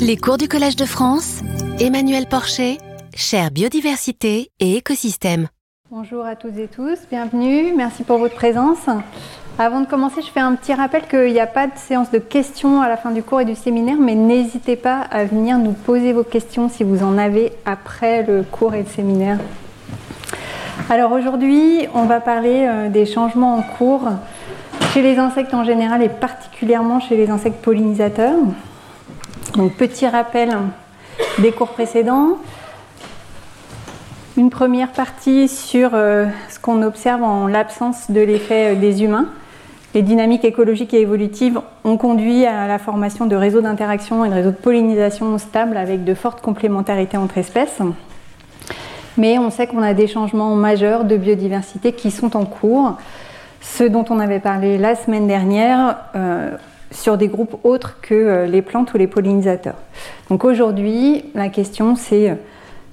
Les cours du Collège de France, Emmanuel Porcher, chère biodiversité et écosystème. Bonjour à toutes et tous, bienvenue, merci pour votre présence. Avant de commencer, je fais un petit rappel qu'il n'y a pas de séance de questions à la fin du cours et du séminaire, mais n'hésitez pas à venir nous poser vos questions si vous en avez après le cours et le séminaire. Alors aujourd'hui, on va parler euh, des changements en cours chez les insectes en général et particulièrement chez les insectes pollinisateurs. Donc petit rappel des cours précédents. Une première partie sur euh, ce qu'on observe en l'absence de l'effet euh, des humains. Les dynamiques écologiques et évolutives ont conduit à la formation de réseaux d'interaction et de réseaux de pollinisation stables avec de fortes complémentarités entre espèces. Mais on sait qu'on a des changements majeurs de biodiversité qui sont en cours. Ce dont on avait parlé la semaine dernière, euh, sur des groupes autres que euh, les plantes ou les pollinisateurs. Donc aujourd'hui, la question c'est euh,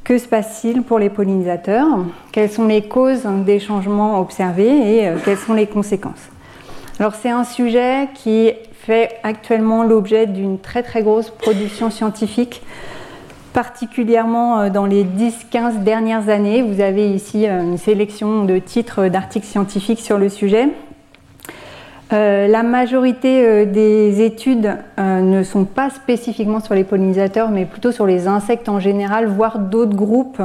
que se passe-t-il pour les pollinisateurs? Quelles sont les causes des changements observés et euh, quelles sont les conséquences? Alors c'est un sujet qui fait actuellement l'objet d'une très très grosse production scientifique, particulièrement dans les 10-15 dernières années. Vous avez ici une sélection de titres d'articles scientifiques sur le sujet. Euh, la majorité euh, des études euh, ne sont pas spécifiquement sur les pollinisateurs, mais plutôt sur les insectes en général, voire d'autres groupes,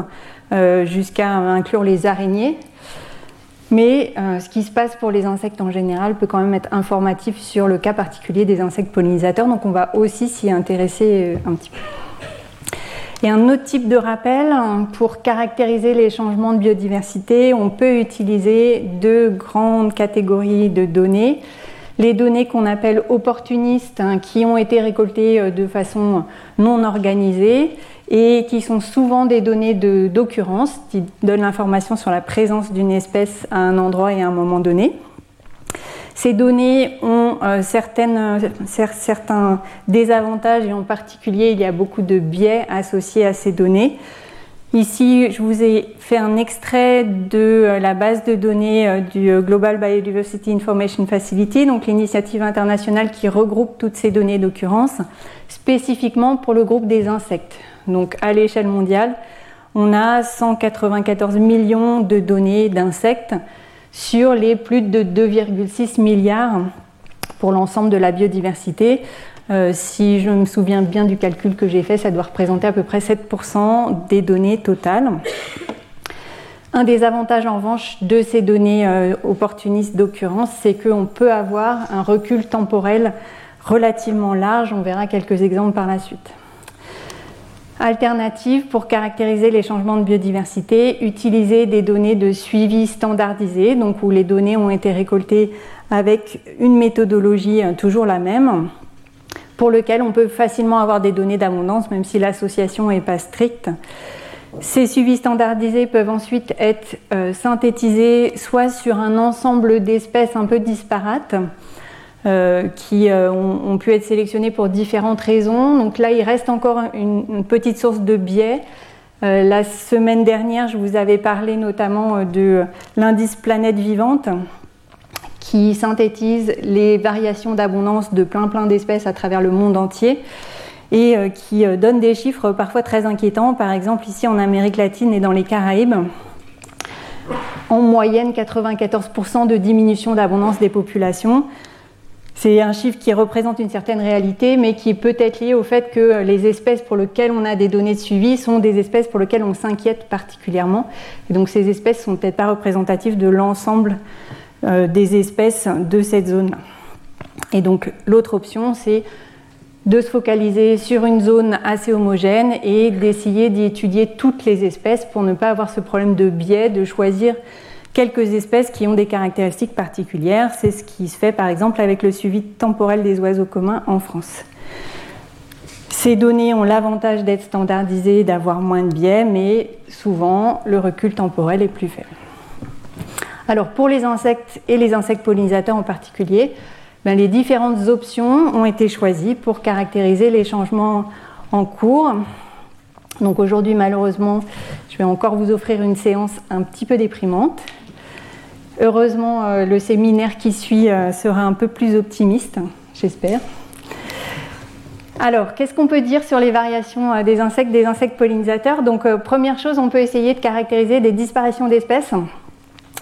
jusqu'à inclure les araignées. Mais ce qui se passe pour les insectes en général peut quand même être informatif sur le cas particulier des insectes pollinisateurs, donc on va aussi s'y intéresser un petit peu. Et un autre type de rappel, pour caractériser les changements de biodiversité, on peut utiliser deux grandes catégories de données. Les données qu'on appelle opportunistes, hein, qui ont été récoltées euh, de façon non organisée et qui sont souvent des données d'occurrence, qui donnent l'information sur la présence d'une espèce à un endroit et à un moment donné. Ces données ont euh, certains désavantages et en particulier il y a beaucoup de biais associés à ces données. Ici, je vous ai fait un extrait de euh, la base de données euh, du Global Biodiversity Information Facility, donc l'initiative internationale qui regroupe toutes ces données d'occurrence, spécifiquement pour le groupe des insectes. Donc à l'échelle mondiale, on a 194 millions de données d'insectes sur les plus de 2,6 milliards pour l'ensemble de la biodiversité. Euh, si je me souviens bien du calcul que j'ai fait, ça doit représenter à peu près 7% des données totales. Un des avantages en revanche de ces données euh, opportunistes d'occurrence, c'est qu'on peut avoir un recul temporel relativement large. On verra quelques exemples par la suite. Alternative pour caractériser les changements de biodiversité, utiliser des données de suivi standardisées, donc où les données ont été récoltées avec une méthodologie euh, toujours la même, pour lequel on peut facilement avoir des données d'abondance, même si l'association n'est pas stricte. Ces suivis standardisés peuvent ensuite être euh, synthétisés soit sur un ensemble d'espèces un peu disparates, euh, qui ont, pu être sélectionnés pour différentes raisons. Donc là, il reste encore une, petite source de biais. La semaine dernière, je vous avais parlé notamment de l'indice planète vivante qui synthétise les variations d'abondance de plein plein d'espèces à travers le monde entier et qui donne des chiffres parfois très inquiétants. Par exemple, ici en Amérique latine et dans les Caraïbes, en moyenne 94% de diminution d'abondance des populations. C'est un chiffre qui représente une certaine réalité, mais qui peut être lié au fait que les espèces pour lesquelles on a des données de suivi sont des espèces pour lesquelles on s'inquiète particulièrement. Et donc ces espèces ne sont peut-être pas représentatives de l'ensemble euh, des espèces de cette zone-là. Et donc l'autre option, c'est de se focaliser sur une zone assez homogène et d'essayer d'y étudier toutes les espèces pour ne pas avoir ce problème de biais, de choisir quelques espèces qui ont des caractéristiques particulières. C'est ce qui se fait par exemple avec le suivi temporel des oiseaux communs en France. Ces données ont l'avantage d'être standardisées, d'avoir moins de biais, mais souvent le recul temporel est plus faible. Alors pour les insectes et les insectes pollinisateurs en particulier, ben, les différentes options ont été choisies pour caractériser les changements en cours. Donc aujourd'hui malheureusement, je vais encore vous offrir une séance un petit peu déprimante. Heureusement, euh, le séminaire qui suit euh, sera un peu plus optimiste, j'espère. Alors, qu'est-ce qu'on peut dire sur les variations des insectes, des insectes pollinisateurs? Donc, première chose, on peut essayer de caractériser des disparitions d'espèces,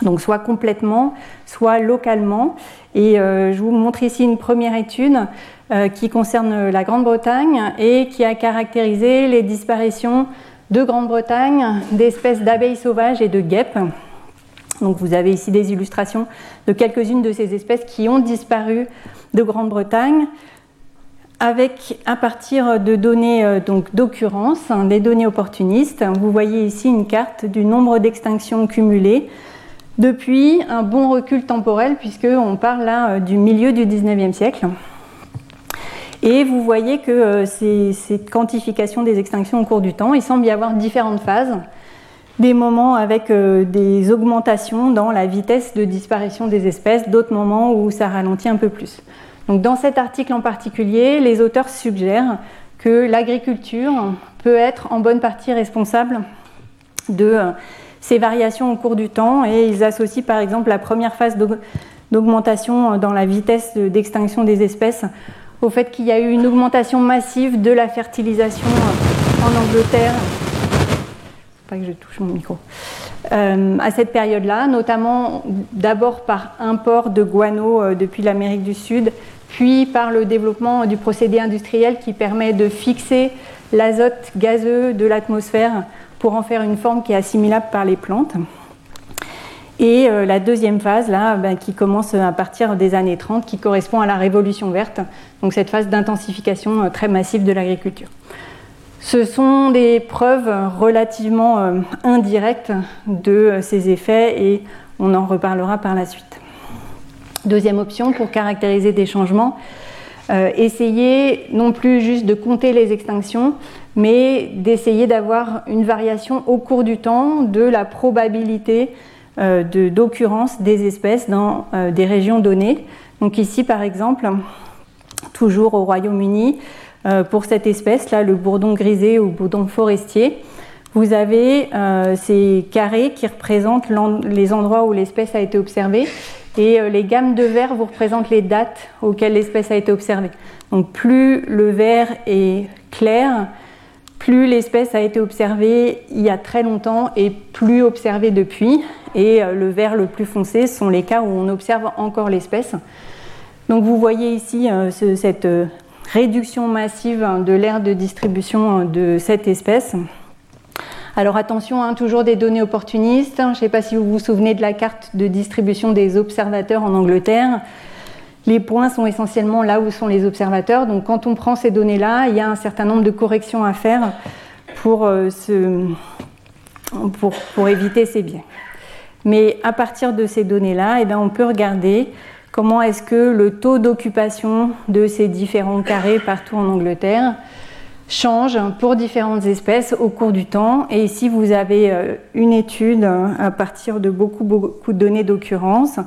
donc soit complètement, soit localement. Et je vous montre ici une première étude qui concerne la Grande-Bretagne et qui a caractérisé les disparitions de Grande-Bretagne d'espèces d'abeilles sauvages et de guêpes. Donc vous avez ici des illustrations de quelques-unes de ces espèces qui ont disparu de Grande-Bretagne avec à partir de données euh, donc d'occurrence, hein, des données opportunistes. Vous voyez ici une carte du nombre d'extinctions cumulées depuis un bon recul temporel puisqu'on parle là euh, du milieu du 19e siècle. Et vous voyez que euh, cette quantification des extinctions au cours du temps, il semble y avoir différentes phases des moments avec euh, des augmentations dans la vitesse de disparition des espèces, d'autres moments où ça ralentit un peu plus. Donc dans cet article en particulier, les auteurs suggèrent que l'agriculture peut être en bonne partie responsable de ces variations au cours du temps et ils associent par exemple la première phase d'augmentation dans la vitesse d'extinction des espèces au fait qu'il y a eu une augmentation massive de la fertilisation en Angleterre pas que je touche mon micro. Euh, à cette période-là, notamment d'abord par import de guano euh, depuis l'Amérique du Sud, puis par le développement du procédé industriel qui permet de fixer l'azote gazeux de l'atmosphère pour en faire une forme qui est assimilable par les plantes. Et euh, la deuxième phase, là, ben, qui commence à partir des années 30, qui correspond à la révolution verte, donc cette phase d'intensification très massive de l'agriculture. Ce sont des preuves relativement euh, indirectes de euh, ces effets et on en reparlera par la suite. Deuxième option pour caractériser des changements, euh, essayer non plus juste de compter les extinctions, mais d'essayer d'avoir une variation au cours du temps de la probabilité d'occurrence des espèces dans des régions données. Donc ici par exemple, toujours au Royaume-Uni, euh, pour cette espèce-là, le bourdon grisé ou bourdon forestier. Vous avez euh, ces carrés qui représentent les endroits où l'espèce a été observée et euh, les gammes de vert vous représentent les dates auxquelles l'espèce a été observée. Donc plus le vert est clair, plus l'espèce a été observée il y a très longtemps et plus observée depuis. Et le vert le plus foncé sont les cas où on observe encore l'espèce. Donc vous voyez ici cette réduction massive de l'aire de distribution de cette espèce. Alors attention, hein, toujours des données opportunistes. Je ne sais pas si vous vous souvenez de la carte de distribution des observateurs en Angleterre. Les points sont essentiellement là où sont les observateurs. Donc quand on prend ces données-là, il y a un certain nombre de corrections à faire pour, euh, éviter ces biais. Mais à partir de ces données-là, eh bien, on peut regarder comment est-ce que le taux d'occupation de ces différents carrés partout en Angleterre change pour différentes espèces au cours du temps. Et ici, vous avez euh, une étude à partir de beaucoup, beaucoup de données d'occurrence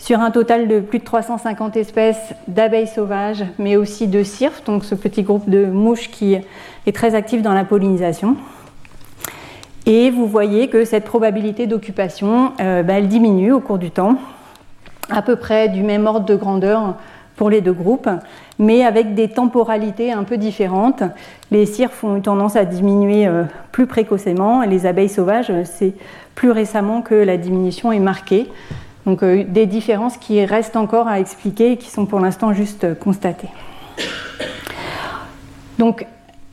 sur un total de plus de 350 espèces d'abeilles sauvages, mais aussi de cirques, donc ce petit groupe de mouches qui est très actif dans la pollinisation. Et vous voyez que cette probabilité d'occupation, euh, bah, elle diminue au cours du temps à peu près du même ordre de grandeur pour les deux groupes, mais avec des temporalités un peu différentes. Les cires ont eu tendance à diminuer euh, plus précocement, et les abeilles sauvages, c'est plus récemment que la diminution est marquée. Donc euh, des différences qui restent encore à expliquer et qui sont pour l'instant juste constatées. Donc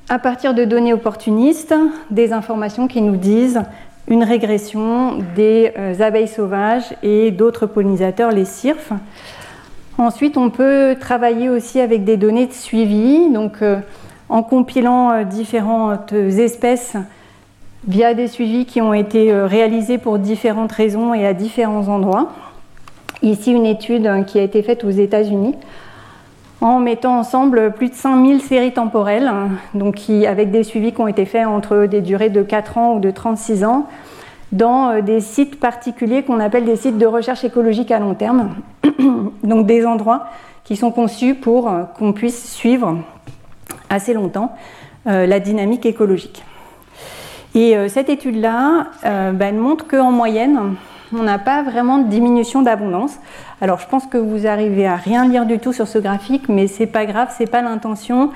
à partir de données opportunistes, des informations qui nous disent une régression des euh, abeilles sauvages et d'autres pollinisateurs, les cirfes. Ensuite, on peut travailler aussi avec des données de suivi, donc euh, en compilant différentes espèces via des suivis qui ont été réalisés pour différentes raisons et à différents endroits. Ici, une étude qui a été faite aux États-Unis en mettant ensemble plus de 5000 séries temporelles, donc qui, avec des suivis qui ont été faits entre des durées de 4 ans ou de 36 ans, dans euh, des sites particuliers qu'on appelle des sites de recherche écologique à long terme, donc des endroits qui sont conçus pour euh, qu'on puisse suivre assez longtemps euh, la dynamique écologique. Et cette étude-là, bah, elle montre qu'en moyenne, on n'a pas vraiment de diminution d'abondance. Alors je pense que vous arrivez à rien lire du tout sur ce graphique, mais c'est pas grave, c'est pas l'intention.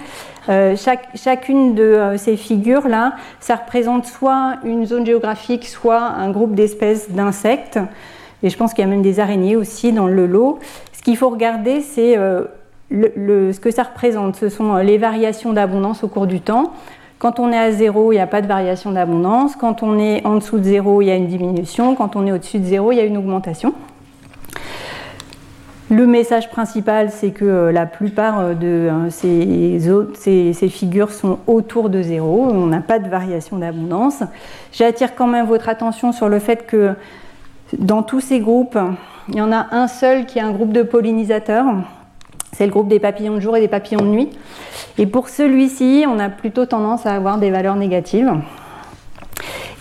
Euh, chacune de euh, ces figures là, ça représente soit une zone géographique, soit un groupe d'espèces d'insectes. Et je pense qu'il y a même des araignées aussi dans le lot. Ce qu'il faut regarder, c'est euh, ce que ça représente. Ce sont les variations d'abondance au cours du temps. Quand on est à zéro, il n'y a pas de variation d'abondance. Quand on est en dessous de zéro, il y a une diminution. Quand on est au-dessus de zéro, il y a une augmentation. Le message principal, c'est que euh, la plupart euh, de euh, ces, ces, figures sont autour de zéro. On n'a pas de variation d'abondance. J'attire quand même votre attention sur le fait que dans tous ces groupes, il y en a un seul qui est un groupe de pollinisateurs. C'est le groupe des papillons de jour et des papillons de nuit. Et pour celui-ci, on a plutôt tendance à avoir des valeurs négatives.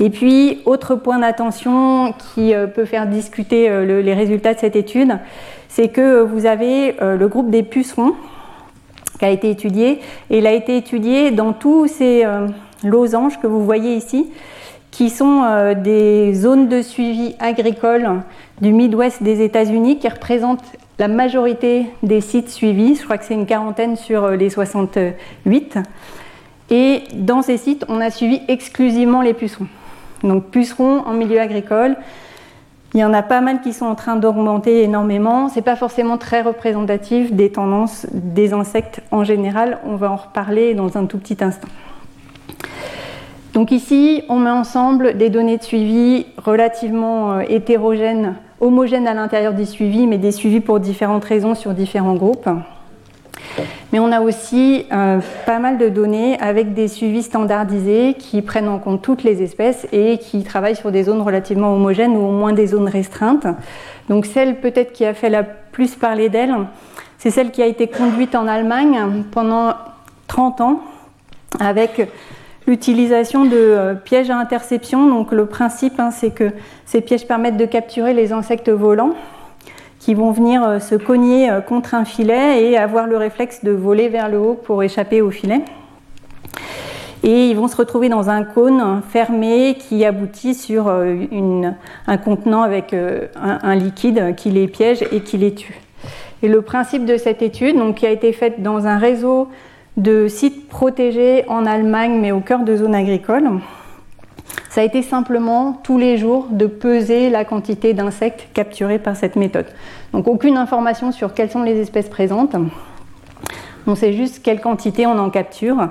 Et puis, autre point d'attention qui euh, peut faire discuter euh, les résultats de cette étude, c'est que vous avez euh, le groupe des pucerons qui a été étudié. Et il a été étudié dans tous ces losanges que vous voyez ici, qui sont des zones de suivi agricole du Midwest des États-Unis qui représentent la majorité des sites suivis, je crois que c'est une quarantaine sur euh, les 68. Et dans ces sites, on a suivi exclusivement les pucerons. Donc pucerons en milieu agricole. Il y en a pas mal qui sont en train d'augmenter énormément. Ce n'est pas forcément très représentatif des tendances des insectes en général. On va en reparler dans un tout petit instant. Donc ici, on met ensemble des données de suivi relativement euh, hétérogènes homogènes à l'intérieur des suivis, mais des suivis pour différentes raisons sur différents groupes. Mais on a aussi euh, pas mal de données avec des suivis standardisés qui prennent en compte toutes les espèces et qui travaillent sur des zones relativement homogènes ou au moins des zones restreintes. Donc celle peut-être qui a fait la plus parler d'elle, c'est celle qui a été conduite en Allemagne pendant 30 ans avec l'utilisation de euh, pièges à interception. Donc le principe, hein, c'est que ces pièges permettent de capturer les insectes volants qui vont venir euh, se cogner euh, contre un filet et avoir le réflexe de voler vers le haut pour échapper au filet. Et ils vont se retrouver dans un cône fermé qui aboutit sur un contenant avec un, liquide qui les piège et qui les tue. Et le principe de cette étude, donc, qui a été faite dans un réseau de sites protégés en Allemagne, mais au cœur de zones agricoles. Ça a été simplement tous les jours de peser la quantité d'insectes capturés par cette méthode. Donc aucune information sur quelles sont les espèces présentes. On sait juste quelle quantité on en capture.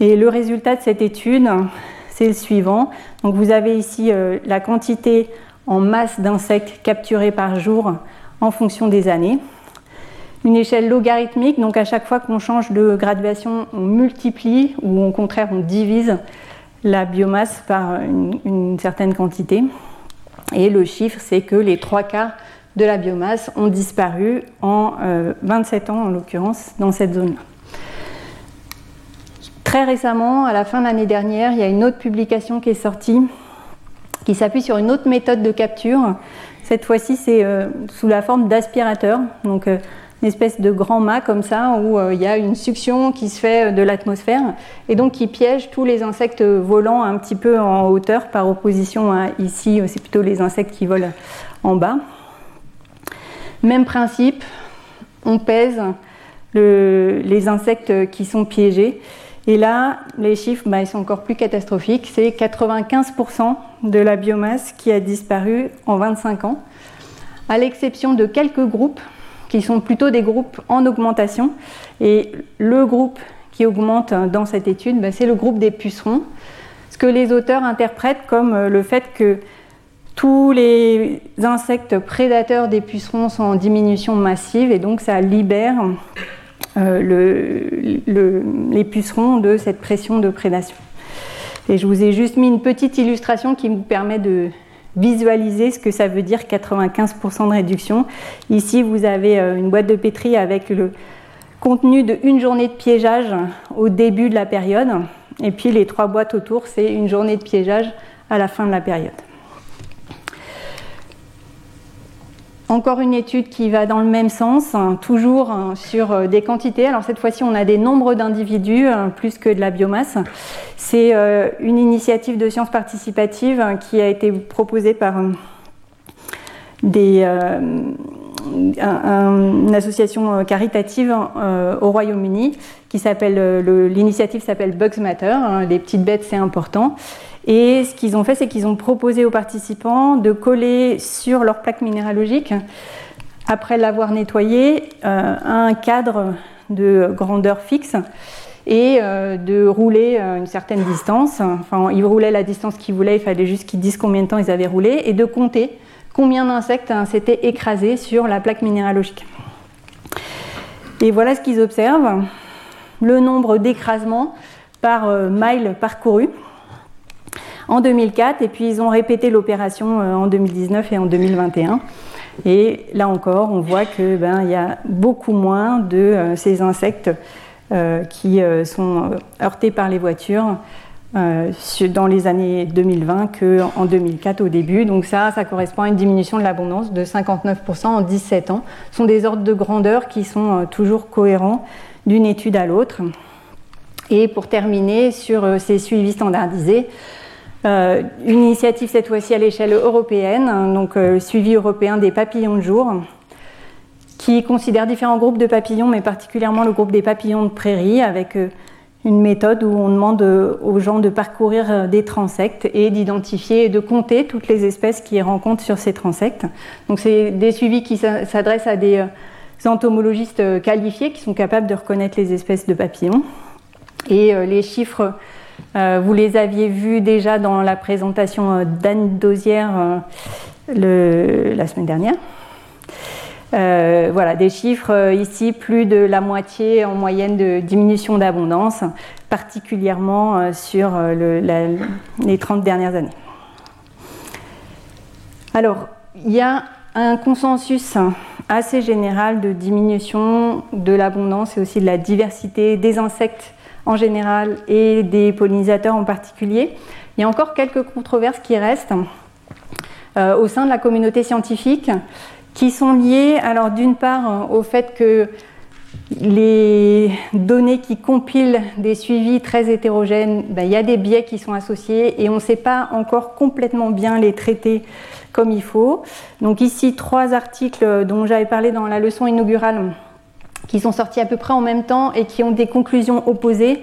Et le résultat de cette étude, c'est le suivant. Donc vous avez ici euh, la quantité en masse d'insectes capturés par jour en fonction des années une échelle logarithmique, donc à chaque fois qu'on change de graduation, on multiplie ou au contraire on divise la biomasse par une, certaine quantité. Et le chiffre, c'est que les trois quarts de la biomasse ont disparu en 27 euh, ans, en l'occurrence, dans cette zone-là. Très récemment, à la fin de l'année dernière, il y a une autre publication qui est sortie qui s'appuie sur une autre méthode de capture. Cette fois-ci, c'est euh, sous la forme d'aspirateur. Donc, euh, une espèce de grand mât comme ça où euh, il y a une succion qui se fait euh, de l'atmosphère et donc qui piège tous les insectes volants un petit peu en hauteur par opposition à ici, euh, c'est plutôt les insectes qui volent en bas. Même principe, on pèse les insectes qui sont piégés. Et là, les chiffres, bah, ils sont encore plus catastrophiques. C'est 95% de la biomasse qui a disparu en 25 ans, à l'exception de quelques groupes qui sont plutôt des groupes en augmentation. Et le groupe qui augmente dans cette étude, ben, c'est le groupe des pucerons. Ce que les auteurs interprètent comme euh, le fait que tous les insectes prédateurs des pucerons sont en diminution massive et donc ça libère euh, les pucerons de cette pression de prédation. Et je vous ai juste mis une petite illustration qui vous permet de, visualiser ce que ça veut dire 95% de réduction. Ici, vous avez euh, une boîte de pétri avec le contenu de une journée de piégeage au début de la période. Et puis les trois boîtes autour, c'est une journée de piégeage à la fin de la période. Encore une étude qui va dans le même sens, hein, toujours hein, sur euh, des quantités. Alors cette fois-ci, on a des nombres d'individus hein, plus que de la biomasse. C'est euh, une initiative de sciences participatives qui a été proposée par euh, une association caritative au Royaume-Uni qui s'appelle, l'initiative s'appelle Bugs Matter, hein, les petites bêtes c'est important. Et ce qu'ils ont fait, c'est qu'ils ont proposé aux participants de coller sur leur plaque minéralogique, après l'avoir nettoyé, un cadre de grandeur fixe et euh, de rouler euh, une certaine distance. Enfin, ils roulaient la distance qu'ils voulaient, il fallait juste qu'ils disent combien de temps ils avaient roulé et de compter combien d'insectes hein, s'étaient écrasés sur la plaque minéralogique. Et voilà ce qu'ils observent le nombre d'écrasements par euh, mile parcouru en 2004 et puis ils ont répété l'opération en 2019 et en 2021. Et là encore, on voit qu'il ben, y a beaucoup moins de ces insectes euh, qui euh, sont heurtés par les voitures euh, dans les années 2020 qu'en 2004 au début. Donc ça, ça correspond à une diminution de l'abondance de 59% en 17 ans. Ce sont des ordres de grandeur qui sont toujours cohérents d'une étude à l'autre. Et pour terminer sur ces suivis standardisés, une initiative cette fois-ci à l'échelle européenne, donc le suivi européen des papillons de jour, qui considère différents groupes de papillons, mais particulièrement le groupe des papillons de prairie, avec euh, une méthode où on demande euh, aux gens de parcourir euh, des transects et d'identifier et de compter toutes les espèces qui rencontrent sur ces transects. Donc c'est des suivis qui s'adressent à des entomologistes qualifiés qui sont capables de reconnaître les espèces de papillons. Et les chiffres, vous les aviez vus déjà dans la présentation d'Anne Dosière la semaine dernière. Euh, voilà, des chiffres euh, ici, plus de la moitié en moyenne de diminution d'abondance, particulièrement euh, sur les 30 dernières années. Alors, il y a un consensus assez général de diminution de l'abondance et aussi de la diversité des insectes en général et des pollinisateurs en particulier. Il y a encore quelques controverses qui restent au sein de la communauté scientifique qui sont liées, alors d'une part, au fait que les données qui compilent des suivis très hétérogènes, ben, il y a des biais qui sont associés et on ne sait pas encore complètement bien les traiter comme il faut. Donc ici, trois articles dont j'avais parlé dans la leçon inaugurale qui sont sortis à peu près en même temps et qui ont des conclusions opposées.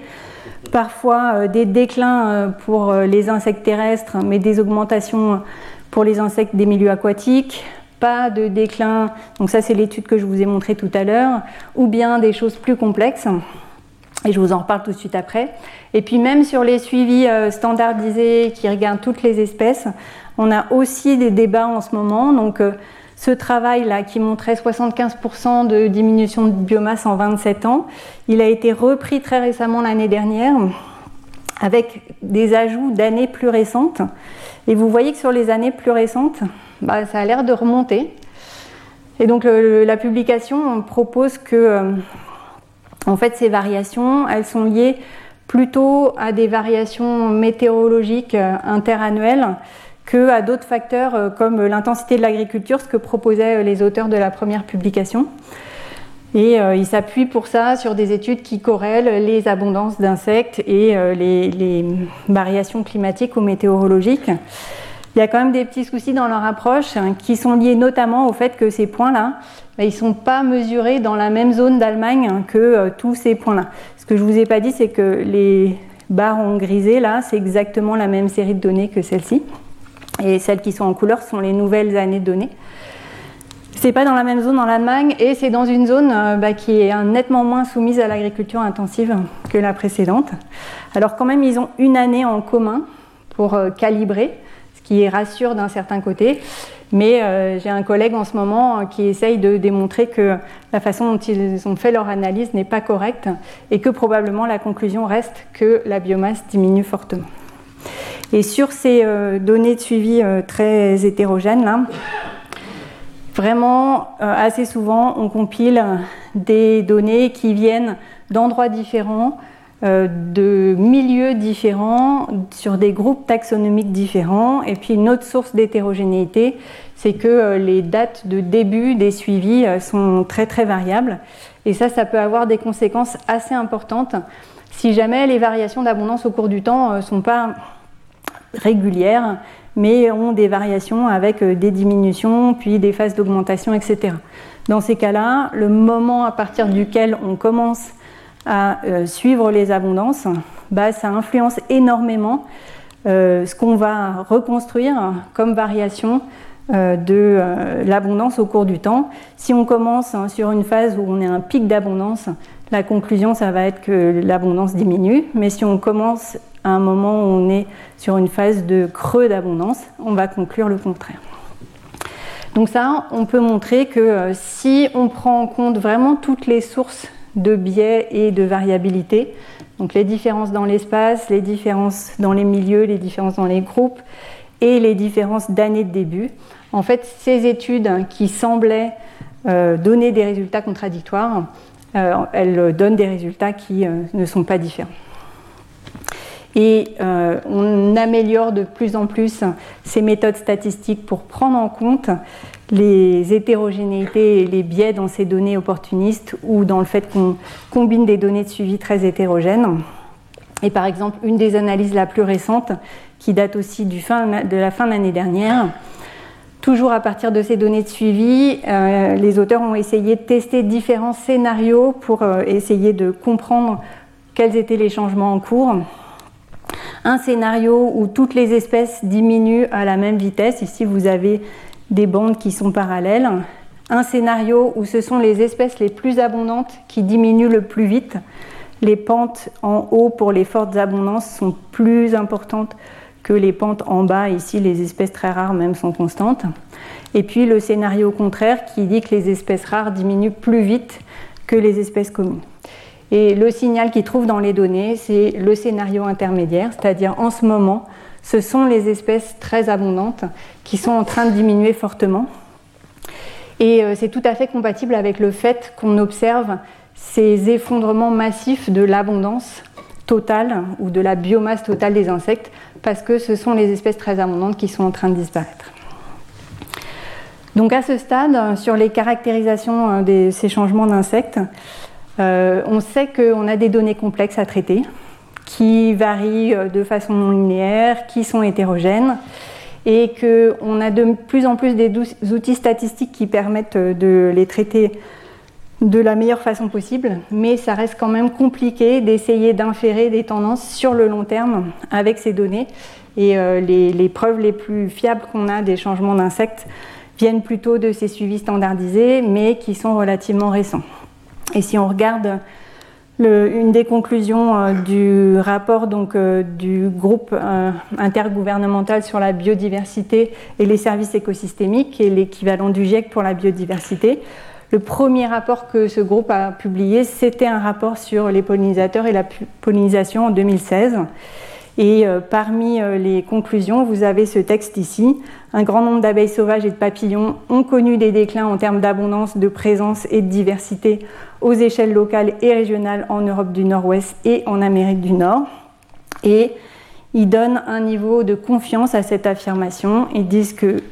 Parfois euh, des déclins euh, pour euh, les insectes terrestres, mais des augmentations pour les insectes des milieux aquatiques, pas de déclin, donc ça c'est l'étude que je vous ai montrée tout à l'heure, ou bien des choses plus complexes, et je vous en reparle tout de suite après. Et puis même sur les suivis standardisés qui regardent toutes les espèces, on a aussi des débats en ce moment. Donc euh, ce travail-là qui montrait 75% de diminution de biomasse en 27 ans, il a été repris très récemment l'année dernière avec des ajouts d'années plus récentes. Et vous voyez que sur les années plus récentes, bah, ça a l'air de remonter. Et donc la publication propose que euh, en fait ces variations, elles sont liées plutôt à des variations météorologiques euh, interannuelles que à d'autres facteurs euh, comme l'intensité de l'agriculture, ce que proposaient les auteurs de la première publication. Et ils s'appuient pour ça sur des études qui corrèlent les abondances d'insectes et les, les, variations climatiques ou météorologiques. Il y a quand même des petits soucis dans leur approche hein, qui sont liés notamment au fait que ces points-là, ben, ils ne sont pas mesurés dans la même zone d'Allemagne hein, que euh, tous ces points-là. Ce que je ne vous ai pas dit, c'est que les barres en grisé, là, c'est exactement la même série de données que celle-ci. Et celles qui sont en couleur sont les nouvelles années de données. C'est pas dans la même zone en Allemagne et c'est dans une zone euh, bah, qui est nettement moins soumise à l'agriculture intensive que la précédente. Alors quand même, ils ont une année en commun pour euh, calibrer qui rassure d'un certain côté. Mais euh, j'ai un collègue en ce moment qui essaye de démontrer que la façon dont ils ont fait leur analyse n'est pas correcte et que probablement la conclusion reste que la biomasse diminue fortement. Et sur ces euh, données de suivi très hétérogènes, là, vraiment, assez souvent, on compile des données qui viennent d'endroits différents, euh, de milieux différents, sur des groupes taxonomiques différents. Et puis une autre source d'hétérogénéité, c'est que euh, les dates de début des suivis euh, sont très très variables. Et ça, ça peut avoir des conséquences assez importantes si jamais les variations d'abondance au cours du temps ne sont pas régulières, mais ont des variations avec des diminutions, puis des phases d'augmentation, etc. Dans ces cas-là, le moment à partir duquel on commence à suivre les abondances, bah, ça influence énormément ce qu'on va reconstruire comme variation euh, de euh, l'abondance au cours du temps. Si on commence hein, sur une phase où on est un pic d'abondance, la conclusion, ça va être que l'abondance diminue. Mais si on commence à un moment où on est sur une phase de creux d'abondance, on va conclure le contraire. Donc ça, on peut montrer que euh, si on prend en compte vraiment toutes les sources de biais et de variabilité, donc les différences dans l'espace, les différences dans les milieux, les différences dans les groupes et les différences d'années de début, en fait, ces études qui semblaient euh, donner des résultats contradictoires, euh, elles donnent des résultats qui ne sont pas différents. Et on améliore de plus en plus ces méthodes statistiques pour prendre en compte les hétérogénéités et les biais dans ces données opportunistes ou dans le fait qu'on combine des données de suivi très hétérogènes. Et par exemple, une des analyses la plus récente, qui date aussi de la fin de l'année dernière, Toujours à partir de ces données de suivi, euh, les auteurs ont essayé de tester différents scénarios pour euh, essayer de comprendre quels étaient les changements en cours. Un scénario où toutes les espèces diminuent à la même vitesse. Ici, vous avez des bandes qui sont parallèles. Un scénario où ce sont les espèces les plus abondantes qui diminuent le plus vite. Les pentes en haut pour les fortes abondances sont plus importantes que les pentes en bas, ici les espèces très rares même sont constantes. Et puis le scénario contraire qui dit que les espèces rares diminuent plus vite que les espèces communes. Et le signal qu'il trouve dans les données, c'est le scénario intermédiaire, c'est-à-dire en ce moment, ce sont les espèces très abondantes qui sont en train de diminuer fortement. Et euh, c'est tout à fait compatible avec le fait qu'on observe ces effondrements massifs de l'abondance totale ou de la biomasse totale des insectes parce que ce sont les espèces très abondantes qui sont en train de disparaître. Donc à ce stade, sur les caractérisations euh, de ces changements d'insectes, euh, on sait qu'on a des données complexes à traiter, qui varient euh, de façon non linéaire, qui sont hétérogènes, et qu'on a de plus en plus des outils statistiques qui permettent de les traiter de la meilleure façon possible, mais ça reste quand même compliqué d'essayer d'inférer des tendances sur le long terme avec ces données. Et euh, les, preuves les plus fiables qu'on a des changements d'insectes viennent plutôt de ces suivis standardisés, mais qui sont relativement récents. Et si on regarde une des conclusions euh, du rapport donc, euh, du groupe intergouvernemental sur la biodiversité et les services écosystémiques, qui est l'équivalent du GIEC pour la biodiversité, le premier rapport que ce groupe a publié, c'était un rapport sur les pollinisateurs et la pollinisation en 2016. Et euh, parmi euh, les conclusions, vous avez ce texte ici. Un grand nombre d'abeilles sauvages et de papillons ont connu des déclins en termes d'abondance, de présence et de diversité aux échelles locales et régionales en Europe du Nord-Ouest et en Amérique du Nord. Et ils donnent un niveau de confiance à cette affirmation. Ils disent que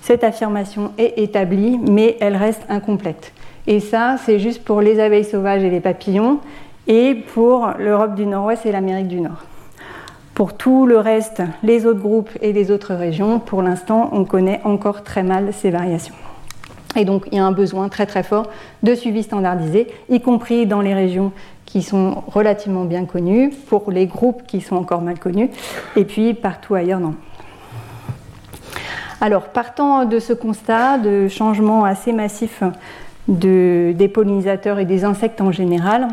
cette affirmation est établie, mais elle reste incomplète. Et ça, c'est juste pour les abeilles sauvages et les papillons, et pour l'Europe du Nord-Ouest et l'Amérique du Nord. Pour tout le reste, les autres groupes et les autres régions, pour l'instant, on connaît encore très mal ces variations. Et donc, il y a un besoin très très fort de suivi standardisé, y compris dans les régions qui sont relativement bien connues, pour les groupes qui sont encore mal connus, et puis partout ailleurs monde. Alors, partant de ce constat de changement assez massif des pollinisateurs et des insectes en général,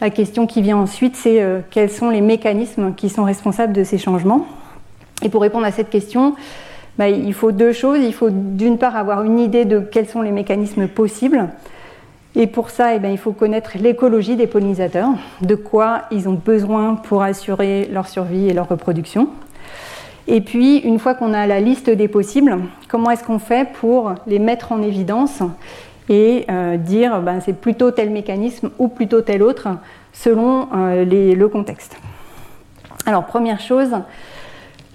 la question qui vient ensuite, c'est euh, quels sont les mécanismes qui sont responsables de ces changements. Et pour répondre à cette question, bah, il faut deux choses. Il faut d'une part avoir une idée de quels sont les mécanismes possibles. Et pour ça, eh il faut connaître l'écologie des pollinisateurs, de quoi ils ont besoin pour assurer leur survie et leur reproduction. Et puis, une fois qu'on a la liste des possibles, comment est-ce qu'on fait pour les mettre en évidence et euh, dire ben, c'est plutôt tel mécanisme ou plutôt tel autre selon euh, le contexte. Alors, première chose,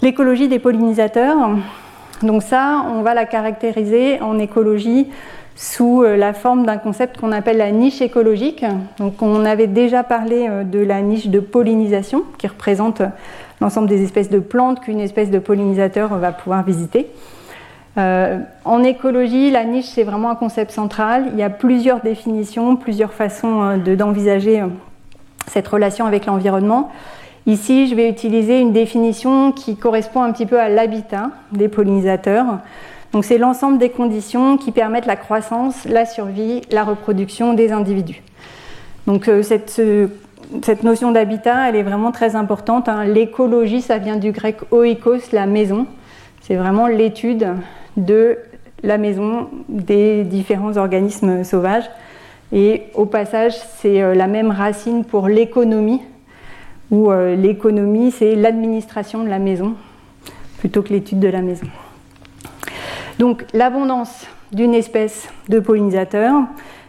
l'écologie des pollinisateurs. Donc ça, on va la caractériser en écologie sous la forme d'un concept qu'on appelle la niche écologique. Donc on avait déjà parlé de la niche de pollinisation qui représente l'ensemble des espèces de plantes qu'une espèce de pollinisateur va pouvoir visiter. Euh, en écologie, la niche, c'est vraiment un concept central. Il y a plusieurs définitions, plusieurs façons euh, d'envisager euh, cette relation avec l'environnement. Ici, je vais utiliser une définition qui correspond un petit peu à l'habitat des pollinisateurs. Donc, c'est l'ensemble des conditions qui permettent la croissance, la survie, la reproduction des individus. Donc, cette, notion d'habitat, elle est vraiment très importante. Hein. L'écologie, ça vient du grec oikos, la maison. C'est vraiment l'étude de la maison des différents organismes sauvages. Et au passage, c'est euh, la même racine pour l'économie, où euh, l'économie, c'est l'administration de la maison, plutôt que l'étude de la maison. Donc l'abondance d'une espèce de pollinisateur,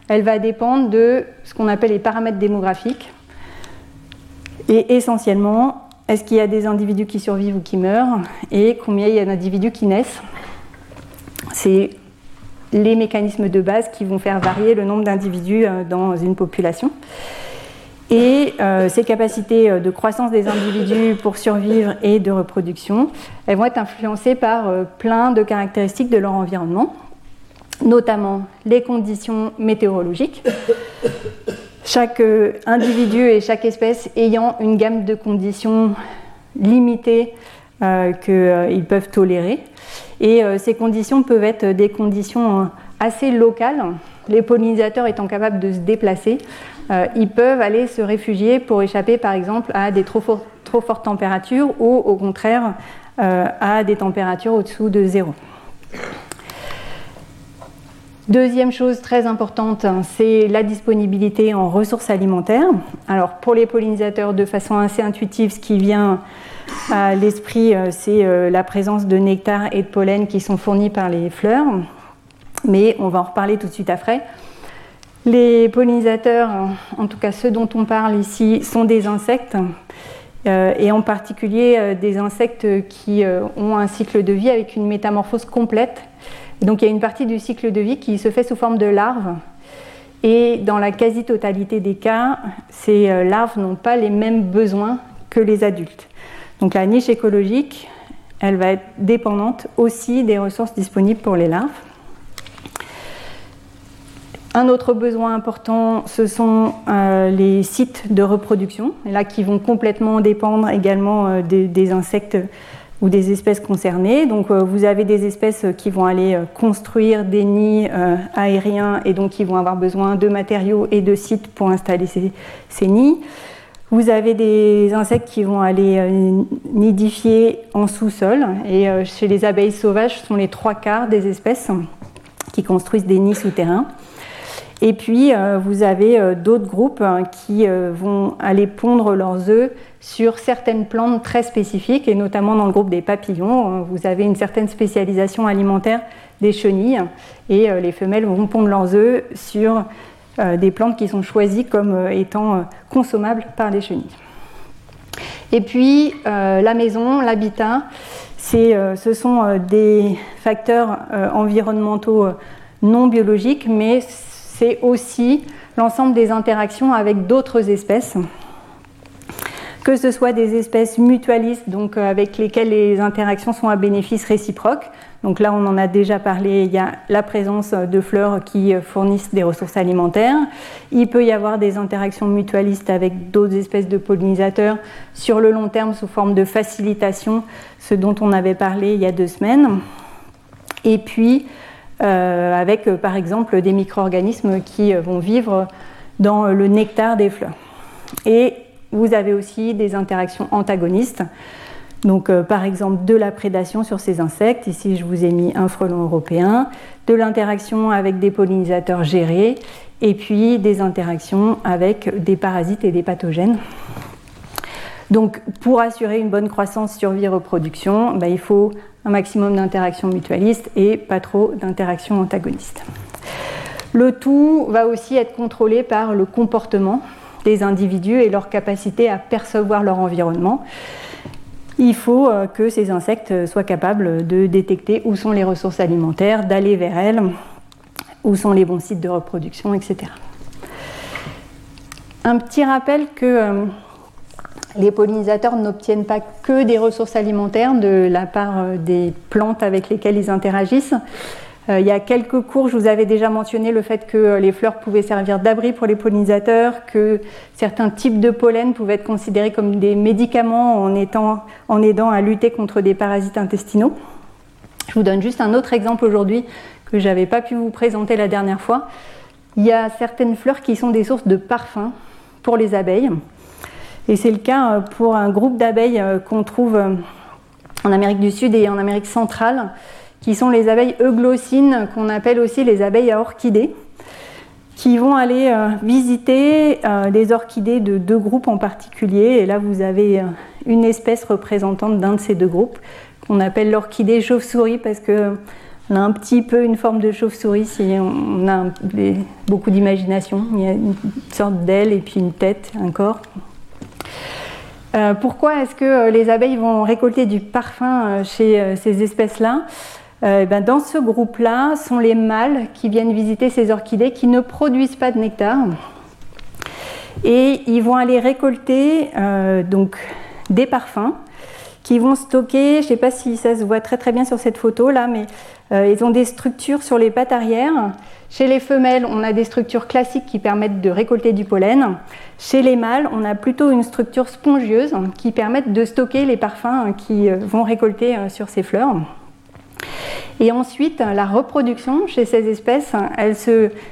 elle va dépendre de ce qu'on appelle les paramètres démographiques. Et essentiellement, est-ce qu'il y a des individus qui survivent ou qui meurent? Et combien il y a d'individus qui naissent? C'est les mécanismes de base qui vont faire varier le nombre d'individus euh, dans une population. Et euh, ces capacités euh, de croissance des individus pour survivre et de reproduction, elles vont être influencées par plein de caractéristiques de leur environnement, notamment les conditions météorologiques. Chaque individu et chaque espèce ayant une gamme de conditions limitées qu'ils peuvent tolérer. Et euh, ces conditions peuvent être des conditions euh, assez locales. Les pollinisateurs étant capables de se déplacer, euh, ils peuvent aller se réfugier pour échapper par exemple à des trop, fortes températures ou au contraire à des températures au-dessous de zéro. Deuxième chose très importante, c'est la disponibilité en ressources alimentaires. Alors pour les pollinisateurs, de façon assez intuitive, ce qui vient l'esprit, euh, c'est euh, la présence de nectar et de pollen qui sont fournis par les fleurs. Mais on va en reparler tout de suite après. Les pollinisateurs, en tout cas ceux dont on parle ici, sont des insectes, euh, et en particulier des insectes qui ont un cycle de vie avec une métamorphose complète. Donc il y a une partie du cycle de vie qui se fait sous forme de larves. Et dans la quasi-totalité des cas, ces larves n'ont pas les mêmes besoins que les adultes. Donc la niche écologique, elle va être dépendante aussi des ressources disponibles pour les larves. Un autre besoin important, ce sont euh, les sites de reproduction, là qui vont complètement dépendre également euh, des, insectes ou des espèces concernées. Donc euh, vous avez des espèces qui vont aller construire des nids aériens et donc qui vont avoir besoin de matériaux et de sites pour installer ces nids. Vous avez des insectes qui vont aller euh, nidifier en sous-sol. Et euh, chez les abeilles sauvages, ce sont les trois quarts des espèces qui construisent des nids souterrains. Et puis, euh, vous avez d'autres groupes hein, qui vont aller pondre leurs œufs sur certaines plantes très spécifiques, et notamment dans le groupe des papillons. Vous avez une certaine spécialisation alimentaire des chenilles, et les femelles vont pondre leurs œufs sur des plantes qui sont choisies comme euh, étant euh, consommables par les chenilles. Et puis la maison, l'habitat, ce sont des facteurs environnementaux non biologiques, mais c'est aussi l'ensemble des interactions avec d'autres espèces que ce soit des espèces mutualistes, donc avec lesquelles les interactions sont à bénéfice réciproque, donc là, on en a déjà parlé, il y a la présence de fleurs qui fournissent des ressources alimentaires. Il peut y avoir des interactions mutualistes avec d'autres espèces de pollinisateurs sur le long terme sous forme de facilitation, ce dont on avait parlé il y a deux semaines. Et puis, euh, avec par exemple des micro-organismes qui vont vivre dans le nectar des fleurs. Et vous avez aussi des interactions antagonistes donc, euh, par exemple, de la prédation sur ces insectes. Ici, je vous ai mis un frelon européen, de l'interaction avec des pollinisateurs gérés, et puis des interactions avec des parasites et des pathogènes. Donc, pour assurer une bonne croissance, survie, reproduction, bah, il faut un maximum d'interactions mutualistes et pas trop d'interactions antagonistes. Le tout va aussi être contrôlé par le comportement des individus et leur capacité à percevoir leur environnement il faut euh, que ces insectes soient capables de détecter où sont les ressources alimentaires, d'aller vers elles où sont les bons sites de reproduction, etc. Un petit rappel que euh, les pollinisateurs n'obtiennent pas que des ressources alimentaires de la part euh, des plantes avec lesquelles ils interagissent. Euh, il y a quelques cours, je vous avais déjà mentionné le fait que les fleurs pouvaient servir d'abri pour les pollinisateurs, que certains types de pollen pouvaient être considérés comme des médicaments en, aidant à lutter contre des parasites intestinaux. Je vous donne juste un autre exemple aujourd'hui que je n'avais pas pu vous présenter la dernière fois. Il y a certaines fleurs qui sont des sources de parfums pour les abeilles. Et c'est le cas euh, pour un groupe d'abeilles euh, qu'on trouve euh, en Amérique du Sud et en Amérique centrale, qui sont les abeilles euglossines, qu'on appelle aussi les abeilles à orchidées, qui vont aller visiter des orchidées de deux groupes en particulier. Et là, vous avez une espèce représentante d'un de ces deux groupes, qu'on appelle l'orchidée chauve-souris, parce que on a un petit peu une forme de chauve-souris si on a beaucoup d'imagination. Il y a une sorte d'aile et puis une tête, un corps. Euh, pourquoi est-ce que euh, les abeilles vont récolter du parfum euh, chez ces espèces-là? Ben, Dans ce groupe-là sont les mâles qui viennent visiter ces orchidées qui ne produisent pas de nectar. Et ils vont aller récolter donc, des parfums qui vont stocker, je ne sais pas si ça se voit très bien sur cette photo là, mais ils ont des structures sur les pattes arrière chez les femelles, on a des structures classiques qui permettent de récolter du pollen. Chez les mâles, on a plutôt une structure spongieuse qui permet de stocker les parfums qui euh, vont récolter euh, sur ces fleurs. Et ensuite, la reproduction chez ces espèces, elle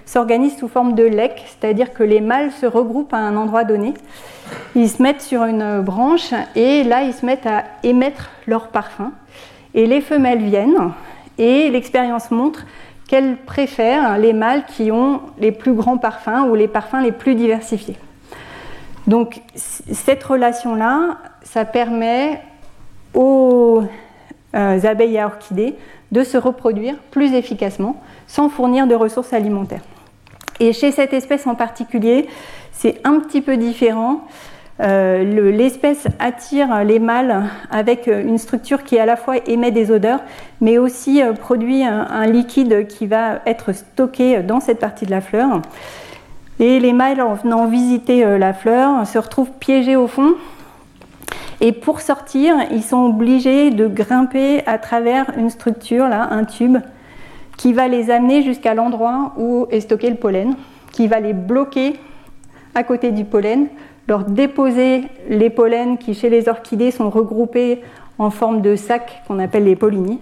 s'organise sous forme de lec, c'est-à-dire que les mâles se regroupent à un endroit donné. Ils se mettent sur une branche et là, ils se mettent à émettre leur parfum. Et les femelles viennent et l'expérience montre qu'elles préfèrent les mâles qui ont les plus grands parfums ou les parfums les plus diversifiés. Donc cette relation-là, ça permet aux euh, abeilles à orchidées de se reproduire plus efficacement sans fournir de ressources alimentaires. Et chez cette espèce en particulier, c'est un petit peu différent. Euh, l'espèce attire les mâles avec une structure qui à la fois émet des odeurs, mais aussi euh, produit un, liquide qui va être stocké dans cette partie de la fleur. Et les mâles, en venant visiter euh, la fleur, se retrouvent piégés au fond. Et pour sortir, ils sont obligés de grimper à travers une structure, là, un tube, qui va les amener jusqu'à l'endroit où est stocké le pollen, qui va les bloquer à côté du pollen leur déposer les pollens qui chez les orchidées sont regroupés en forme de sacs qu'on appelle les pollinies.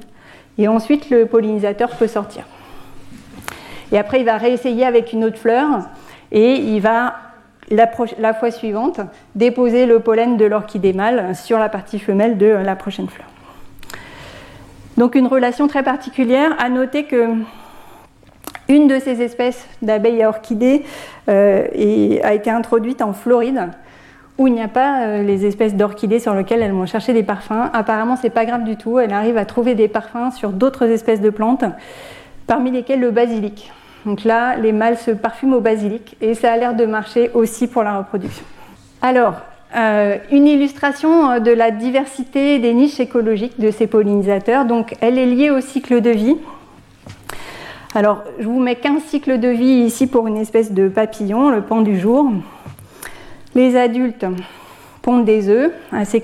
Et ensuite le pollinisateur peut sortir. Et après il va réessayer avec une autre fleur et il va la, fois suivante déposer le pollen de l'orchidée mâle sur la partie femelle de la prochaine fleur. Donc une relation très particulière. À noter que une de ces espèces d'abeilles à orchidées euh, a été introduite en Floride, où il n'y a pas euh, les espèces d'orchidées sur lesquelles elles vont chercher des parfums. Apparemment, c'est pas grave du tout. Elle arrive à trouver des parfums sur d'autres espèces de plantes, parmi lesquelles le basilic. Donc là, les mâles se parfument au basilic et ça a l'air de marcher aussi pour la reproduction. Alors, euh, une illustration de la diversité des niches écologiques de ces pollinisateurs. Donc, elle est liée au cycle de vie. Alors, je vous mets qu'un cycle de vie ici pour une espèce de papillon, le pan du jour. Les adultes pondent des œufs, assez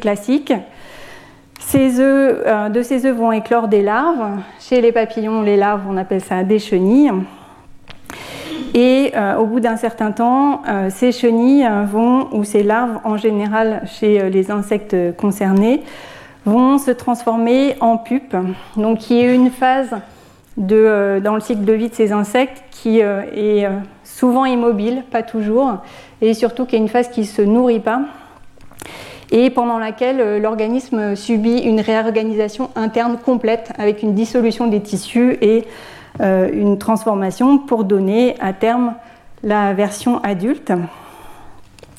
œufs, euh, de ces œufs vont éclore des larves. Chez les papillons, les larves, on appelle ça des chenilles. Et euh, au bout d'un certain temps, euh, ces chenilles vont, ou ces larves en général chez les insectes concernés, vont se transformer en pupes, donc qui est une phase euh, dans le cycle de vie de ces insectes qui euh, est euh, souvent immobile, pas toujours, et surtout qui est une phase qui ne se nourrit pas et pendant laquelle l'organisme subit une réorganisation interne complète avec une dissolution des tissus et une transformation pour donner à terme la version adulte.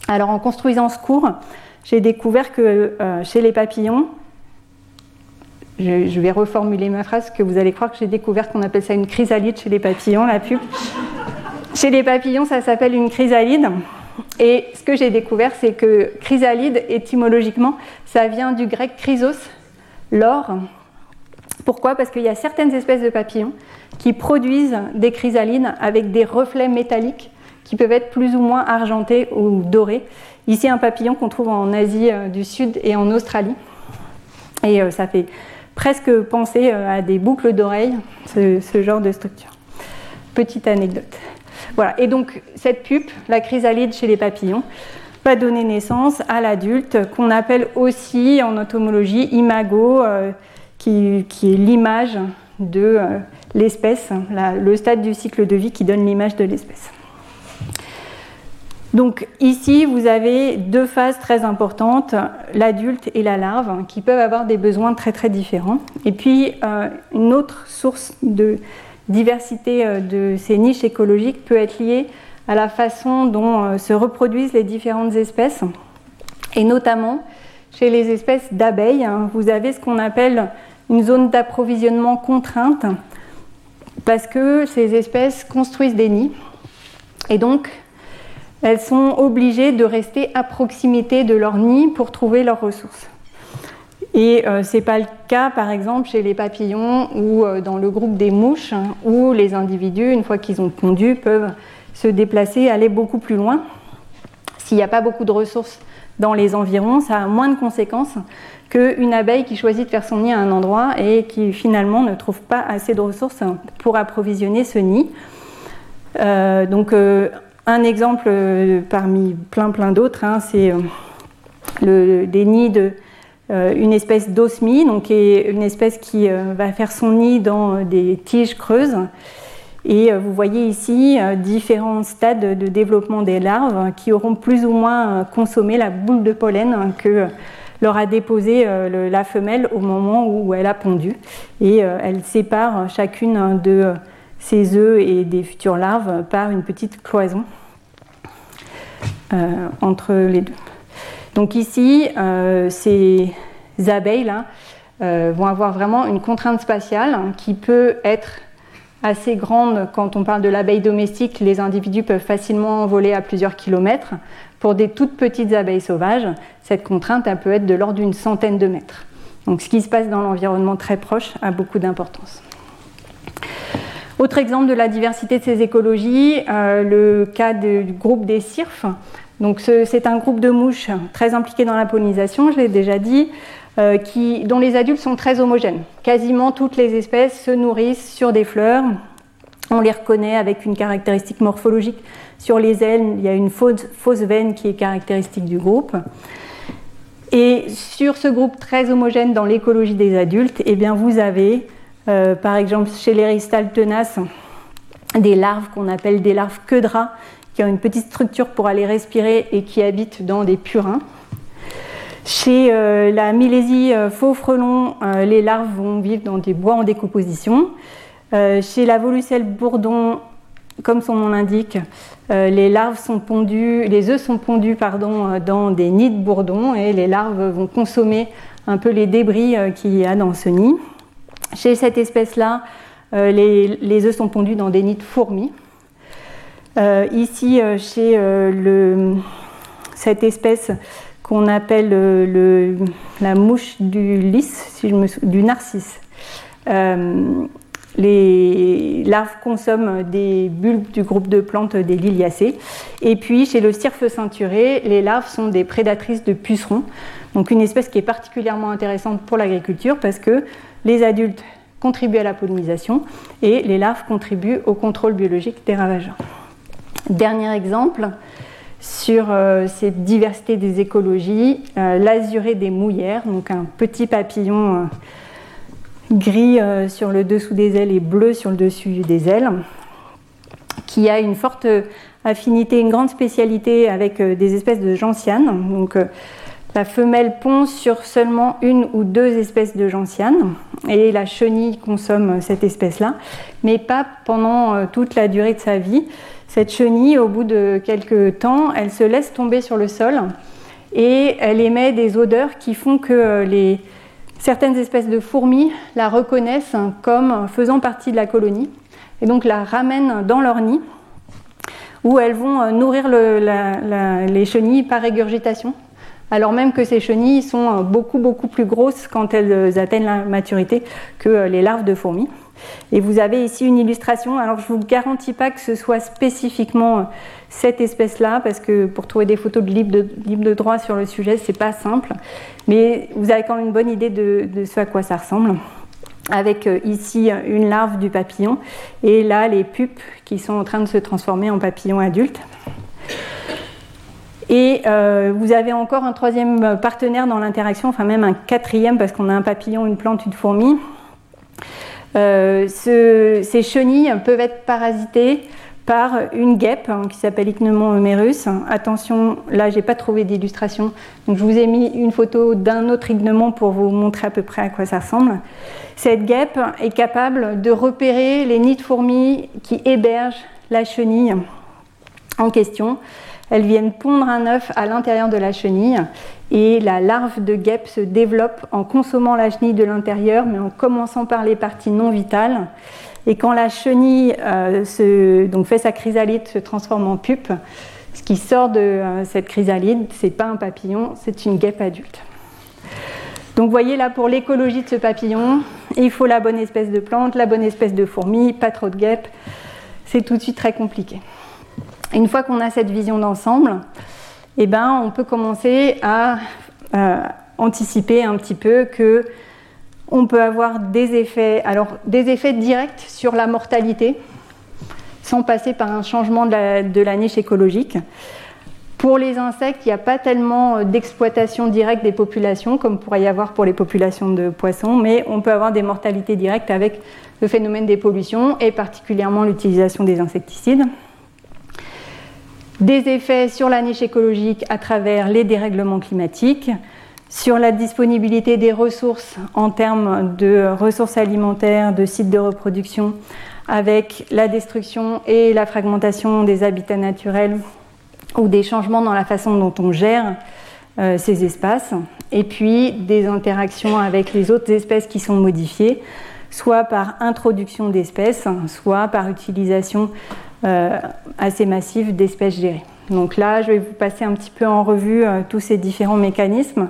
Alors en construisant ce cours, j'ai découvert que chez les papillons, je, vais reformuler ma phrase que vous allez croire que j'ai découvert qu'on appelle ça une chrysalide chez les papillons, la pub. chez les papillons, ça s'appelle une chrysalide. Et ce que j'ai découvert, c'est que chrysalide, étymologiquement, ça vient du grec chrysos, l'or, Pourquoi? Parce qu'il y a certaines espèces de papillons qui produisent des chrysalides avec des reflets métalliques qui peuvent être plus ou moins argentés ou dorés. Ici, un papillon qu'on trouve en Asie euh, du Sud et en Australie. Et euh, ça fait presque penser euh, à des boucles d'oreilles, ce, genre de structure. Petite anecdote. Voilà. Et donc, cette pupe, la chrysalide chez les papillons, va donner naissance à l'adulte qu'on appelle aussi en entomologie imago, qui, est l'image de l'espèce, le stade du cycle de vie qui donne l'image de l'espèce. Donc ici, vous avez deux phases très importantes, l'adulte et la larve, qui peuvent avoir des besoins très très différents. Et puis euh, une autre source de diversité euh, de ces niches écologiques peut être liée à la façon dont euh, se reproduisent les différentes espèces. Et notamment, chez les espèces d'abeilles, hein, vous avez ce qu'on appelle une zone d'approvisionnement contrainte, parce que ces espèces construisent des nids. Et donc, elles sont obligées de rester à proximité de leur nid pour trouver leurs ressources. Et euh, ce n'est pas le cas, par exemple, chez les papillons ou euh, dans le groupe des mouches, hein, où les individus, une fois qu'ils ont pondu, peuvent se déplacer, aller beaucoup plus loin. S'il n'y a pas beaucoup de ressources dans les environs, ça a moins de conséquences qu'une abeille qui choisit de faire son nid à un endroit et qui finalement ne trouve pas assez de ressources pour approvisionner ce nid. Euh, donc un exemple euh, parmi plein plein d'autres, hein, c'est euh, le, des nids de euh, une espèce d'osmie, donc une espèce qui va faire son nid dans des tiges creuses. Et vous voyez ici différents stades de développement des larves qui auront plus ou moins consommé la boule de pollen que leur a déposé la femelle au moment où elle a pondu. Et elle sépare chacune de ses œufs et des futures larves par une petite cloison euh, entre les deux. Donc ici, euh, ces abeilles-là euh, vont avoir vraiment une contrainte spatiale qui peut être assez grande quand on parle de l'abeille domestique. Les individus peuvent facilement voler à plusieurs kilomètres. Pour des toutes petites abeilles sauvages, cette contrainte peut être de l'ordre d'une centaine de mètres. Donc ce qui se passe dans l'environnement très proche a beaucoup d'importance. Autre exemple de la diversité de ces écologies, euh, le cas du groupe des cirfes. Donc c'est un groupe de mouches très impliqué dans la pollinisation, je l'ai déjà dit, euh, dont les adultes sont très homogènes. Quasiment toutes les espèces se nourrissent sur des fleurs. On les reconnaît avec une caractéristique morphologique. Sur les ailes, il y a une fausse, veine qui est caractéristique du groupe. Et sur ce groupe très homogène dans l'écologie des adultes, eh bien vous avez euh, par exemple, chez les ristales tenaces, des larves qu'on appelle des larves queue qui ont une petite structure pour aller respirer et qui habitent dans des purins. Chez euh, la Milésie euh, faux frelon, les larves vont vivre dans des bois en décomposition. chez la Volucelle bourdon, comme son nom l'indique, les larves sont pondues, les œufs sont pondus dans des nids de bourdon et les larves vont consommer un peu les débris qu'il y a dans ce nid. Chez cette espèce-là, euh, les, œufs sont pondus dans des nids de fourmis. Euh, ici, euh, chez cette espèce qu'on appelle la mouche du lys, du narcisse, les larves consomment des bulbes du groupe de plantes des liliacées. Et puis, chez le cirfe ceinturé, les larves sont des prédatrices de pucerons. Donc, une espèce qui est particulièrement intéressante pour l'agriculture parce que les adultes contribuent à la pollinisation et les larves contribuent au contrôle biologique des ravageurs. Dernier exemple sur euh, cette diversité des écologies, euh, l'azuré des mouillères, donc un petit papillon euh, gris sur le dessous des ailes et bleu sur le dessus des ailes, qui a une forte affinité, une grande spécialité avec des espèces de gentianes. Donc, la femelle pond sur seulement une ou deux espèces de gentianes et la chenille consomme cette espèce-là, mais pas pendant toute la durée de sa vie. Cette chenille, au bout de quelques temps, elle se laisse tomber sur le sol et elle émet des odeurs qui font que euh, certaines espèces de fourmis la reconnaissent comme faisant partie de la colonie et donc la ramènent dans leur nid où elles vont euh, nourrir les chenilles par régurgitation. alors même que ces chenilles sont beaucoup beaucoup plus grosses quand elles atteignent la maturité que les larves de fourmis. Et vous avez ici une illustration. Alors je ne vous garantis pas que ce soit spécifiquement cette espèce-là, parce que pour trouver des photos de libre de, droit sur le sujet, c'est pas simple. Mais vous avez quand même une bonne idée de, de ce à quoi ça ressemble avec euh, ici une larve du papillon et là les pupes qui sont en train de se transformer en papillons adultes. Et euh, vous avez encore un troisième partenaire dans l'interaction, enfin même un quatrième parce qu'on a un papillon, une plante, une fourmi. Euh, ces chenilles peuvent être parasitées par une guêpe hein, qui s'appelle Ichneumon humerus. Attention, là j'ai pas trouvé d'illustration, donc je vous ai mis une photo d'un autre Ichneumon pour vous montrer à peu près à quoi ça ressemble. Cette guêpe est capable de repérer les nids de fourmis qui hébergent la chenille en question. Elles viennent pondre un œuf à l'intérieur de la chenille et la larve de guêpe se développe en consommant la chenille de l'intérieur, mais en commençant par les parties non vitales. Et quand la chenille euh, fait sa chrysalide, se transforme en pupe, ce qui sort de euh, cette chrysalide, c'est pas un papillon, c'est une guêpe adulte. Donc voyez là pour l'écologie de ce papillon, il faut la bonne espèce de plante, la bonne espèce de fourmi, pas trop de guêpes. C'est tout de suite très compliqué. Une fois qu'on a cette vision d'ensemble, eh ben, on peut commencer à euh, anticiper un petit peu que on peut avoir des effets, alors des effets directs sur la mortalité, sans passer par un changement de la, niche écologique. Pour les insectes, il n'y a pas tellement d'exploitation directe des populations comme pourrait y avoir pour les populations de poissons, mais on peut avoir des mortalités directes avec le phénomène des pollutions et particulièrement l'utilisation des insecticides. Des effets sur la niche écologique à travers les dérèglements climatiques, sur la disponibilité des ressources en termes de ressources alimentaires, de sites de reproduction, avec la destruction et la fragmentation des habitats naturels ou des changements dans la façon dont on gère euh, ces espaces, et puis des interactions avec les autres espèces qui sont modifiées, soit par introduction d'espèces, soit par utilisation assez massive d'espèces gérées. Donc là, je vais vous passer un petit peu en revue euh, tous ces différents mécanismes.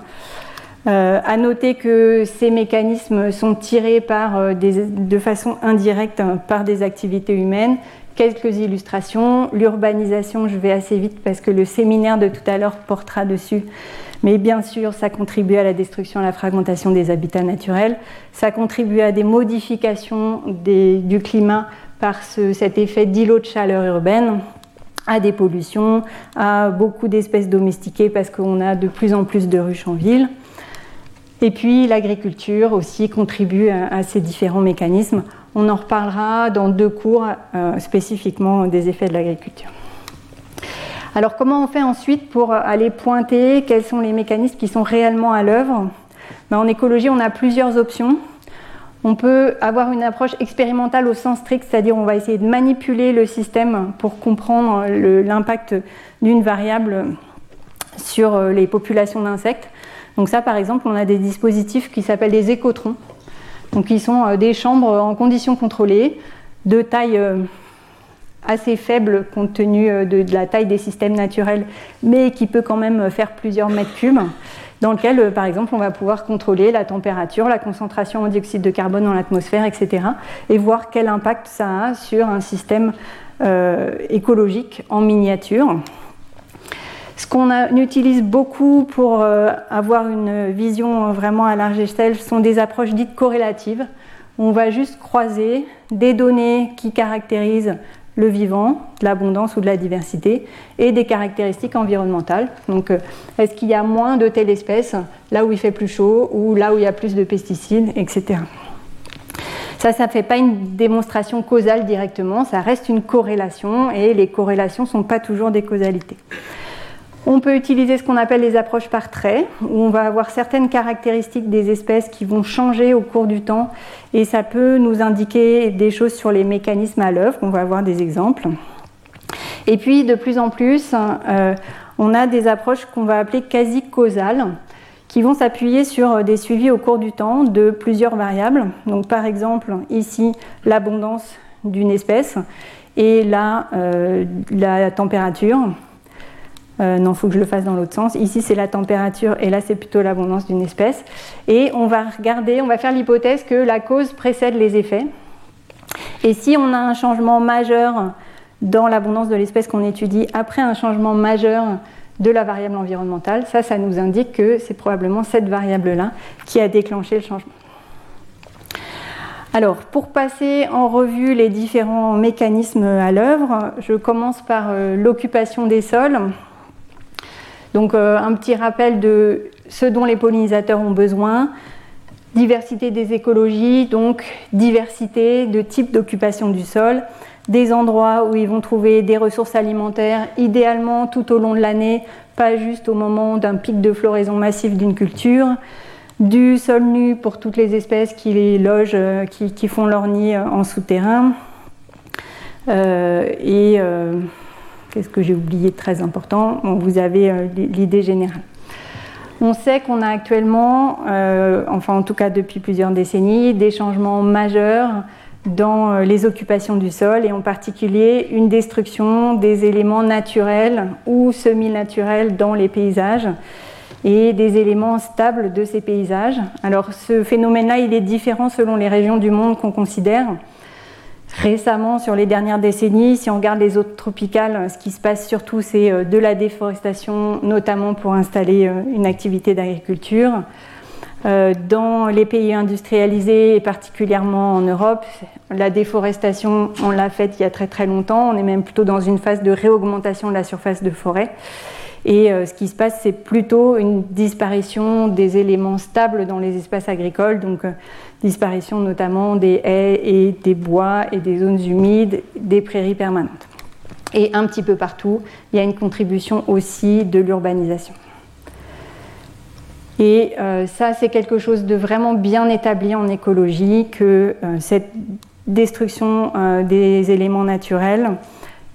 Euh, à noter que ces mécanismes sont tirés par, euh, de façon indirecte par des activités humaines. Quelques illustrations. L'urbanisation, je vais assez vite parce que le séminaire de tout à l'heure portera dessus. Mais bien sûr, ça contribue à la destruction, à la fragmentation des habitats naturels. Ça contribue à des modifications du climat par cet effet d'îlot de chaleur urbaine à des pollutions, à beaucoup d'espèces domestiquées parce qu'on a de plus en plus de ruches en ville. Et puis l'agriculture aussi contribue à, ces différents mécanismes. On en reparlera dans deux cours euh, spécifiquement des effets de l'agriculture. Alors comment on fait ensuite pour aller pointer quels sont les mécanismes qui sont réellement à l'œuvre? Ben, En écologie, on a plusieurs options. On peut avoir une approche expérimentale au sens strict, c'est-à-dire on va essayer de manipuler le système pour comprendre l'impact d'une variable sur euh, les populations d'insectes. Donc ça, par exemple, on a des dispositifs qui s'appellent des écotrons. Donc ils sont euh, des chambres en conditions contrôlées, de taille euh, assez faible compte tenu de la taille des systèmes naturels, mais qui peut quand même faire plusieurs mètres cubes dans lequel, euh, par exemple, on va pouvoir contrôler la température, la concentration en dioxyde de carbone dans l'atmosphère, etc., et voir quel impact ça a sur un système euh, écologique en miniature. Ce qu'on utilise beaucoup pour euh, avoir une vision vraiment à large échelle sont des approches dites corrélatives. On va juste croiser des données qui caractérisent le vivant, l'abondance ou de la diversité, et des caractéristiques environnementales. Donc, euh, est-ce qu'il y a moins de telle espèce là où il fait plus chaud ou là où il y a plus de pesticides, etc. Ça, ça ne fait pas une démonstration causale directement, ça reste une corrélation, et les corrélations ne sont pas toujours des causalités. On peut utiliser ce qu'on appelle les approches par trait, où on va avoir certaines caractéristiques des espèces qui vont changer au cours du temps, et ça peut nous indiquer des choses sur les mécanismes à l'œuvre. On va avoir des exemples. Et puis, de plus en plus, euh, on a des approches qu'on va appeler quasi-causales, qui vont s'appuyer sur des suivis au cours du temps de plusieurs variables. Donc, par exemple, ici, l'abondance d'une espèce et là, euh, la température non, il faut que je le fasse dans l'autre sens. Ici, c'est la température et là, c'est plutôt l'abondance d'une espèce. Et on va regarder, on va faire l'hypothèse que la cause précède les effets. Et si on a un changement majeur dans l'abondance de l'espèce qu'on étudie après un changement majeur de la variable environnementale, ça, ça nous indique que c'est probablement cette variable-là qui a déclenché le changement. Alors, pour passer en revue les différents mécanismes à l'œuvre, je commence par euh, l'occupation des sols. Donc, euh, un petit rappel de ce dont les pollinisateurs ont besoin. Diversité des écologies, donc diversité de types d'occupation du sol, des endroits où ils vont trouver des ressources alimentaires, idéalement tout au long de l'année, pas juste au moment d'un pic de floraison massif d'une culture, du sol nu pour toutes les espèces qui les logent, euh, qui, font leur nid euh, en souterrain. Et qu'est-ce que j'ai oublié de très important Vous avez l'idée générale. On sait qu'on a actuellement, enfin en tout cas depuis plusieurs décennies, des changements majeurs dans les occupations du sol et en particulier une destruction des éléments naturels ou semi-naturels dans les paysages et des éléments stables de ces paysages. Alors ce phénomène-là, il est différent selon les régions du monde qu'on considère. Récemment, sur les dernières décennies, si on regarde les zones tropicales, ce qui se passe surtout, c'est euh, de la déforestation, notamment pour installer euh, une activité d'agriculture. Euh, dans les pays industrialisés, et particulièrement en Europe, la déforestation, on l'a faite il y a très très longtemps. On est même plutôt dans une phase de réaugmentation de la surface de forêt. Et euh, ce qui se passe, c'est plutôt une disparition des éléments stables dans les espaces agricoles, donc euh, disparition notamment des haies et des bois et des zones humides, des prairies permanentes. Et un petit peu partout, il y a une contribution aussi de l'urbanisation. Et euh, ça, c'est quelque chose de vraiment bien établi en écologie, que cette destruction des éléments naturels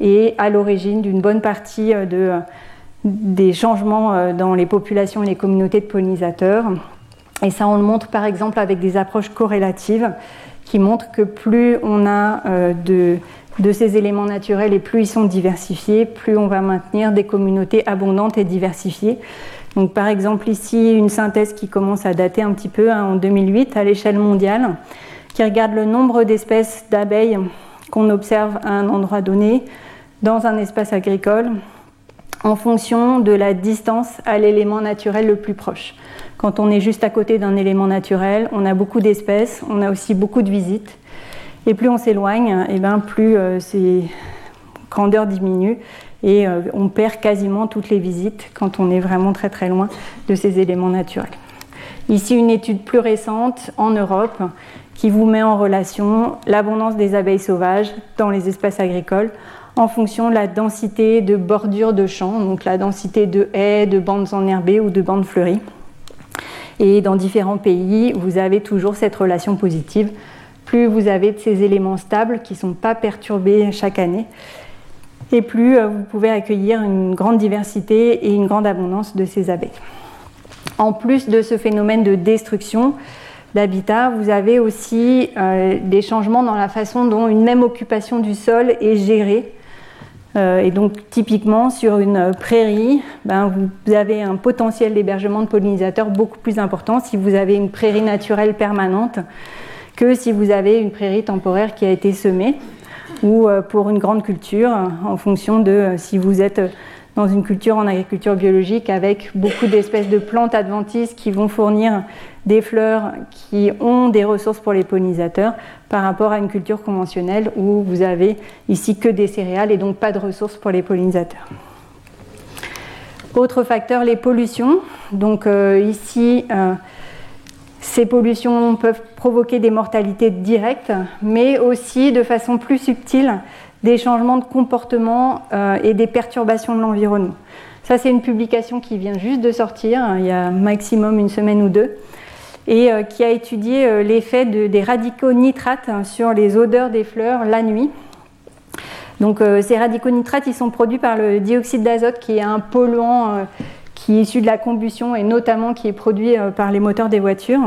est à l'origine d'une bonne partie de des changements euh, dans les populations et les communautés de pollinisateurs. Et ça, on le montre par exemple avec des approches corrélatives qui montrent que plus on a euh, de, de ces éléments naturels et plus ils sont diversifiés, plus on va maintenir des communautés abondantes et diversifiées. Donc par exemple ici, une synthèse qui commence à dater un petit peu hein, en 2008 à l'échelle mondiale, qui regarde le nombre d'espèces d'abeilles qu'on observe à un endroit donné dans un espace agricole en fonction de la distance à l'élément naturel le plus proche. Quand on est juste à côté d'un élément naturel, on a beaucoup d'espèces, on a aussi beaucoup de visites. Et plus on s'éloigne, et eh ben plus euh, ces grandeurs diminuent et euh, on perd quasiment toutes les visites quand on est vraiment très très loin de ces éléments naturels. Ici, une étude plus récente en Europe qui vous met en relation l'abondance des abeilles sauvages dans les espaces agricoles en fonction de la densité de bordure de champs, donc la densité de haies, de bandes enherbées ou de bandes fleuries. Et dans différents pays, vous avez toujours cette relation positive. Plus vous avez de ces éléments stables qui ne sont pas perturbés chaque année, et plus euh, vous pouvez accueillir une grande diversité et une grande abondance de ces abeilles. En plus de ce phénomène de destruction d'habitat, vous avez aussi euh, des changements dans la façon dont une même occupation du sol est gérée et donc typiquement sur une prairie, ben, vous avez un potentiel d'hébergement de pollinisateurs beaucoup plus important si vous avez une prairie naturelle permanente que si vous avez une prairie temporaire qui a été semée ou euh, pour une grande culture en fonction de euh, si vous êtes dans une culture en agriculture biologique avec beaucoup d'espèces de plantes adventices qui vont fournir des fleurs qui ont des ressources pour les pollinisateurs par rapport à une culture conventionnelle où vous avez ici que des céréales et donc pas de ressources pour les pollinisateurs. Autre facteur, les pollutions. Donc euh, ici, euh, ces pollutions peuvent provoquer des mortalités directes, mais aussi de façon plus subtile des changements de comportement euh, et des perturbations de l'environnement. Ça, c'est une publication qui vient juste de sortir, hein, il y a maximum une semaine ou deux, et euh, qui a étudié euh, l'effet des radicaux nitrates hein, sur les odeurs des fleurs la nuit. Donc, ces radicaux nitrates, ils sont produits par le dioxyde d'azote, qui est un polluant qui est issu de la combustion et notamment qui est produit par les moteurs des voitures.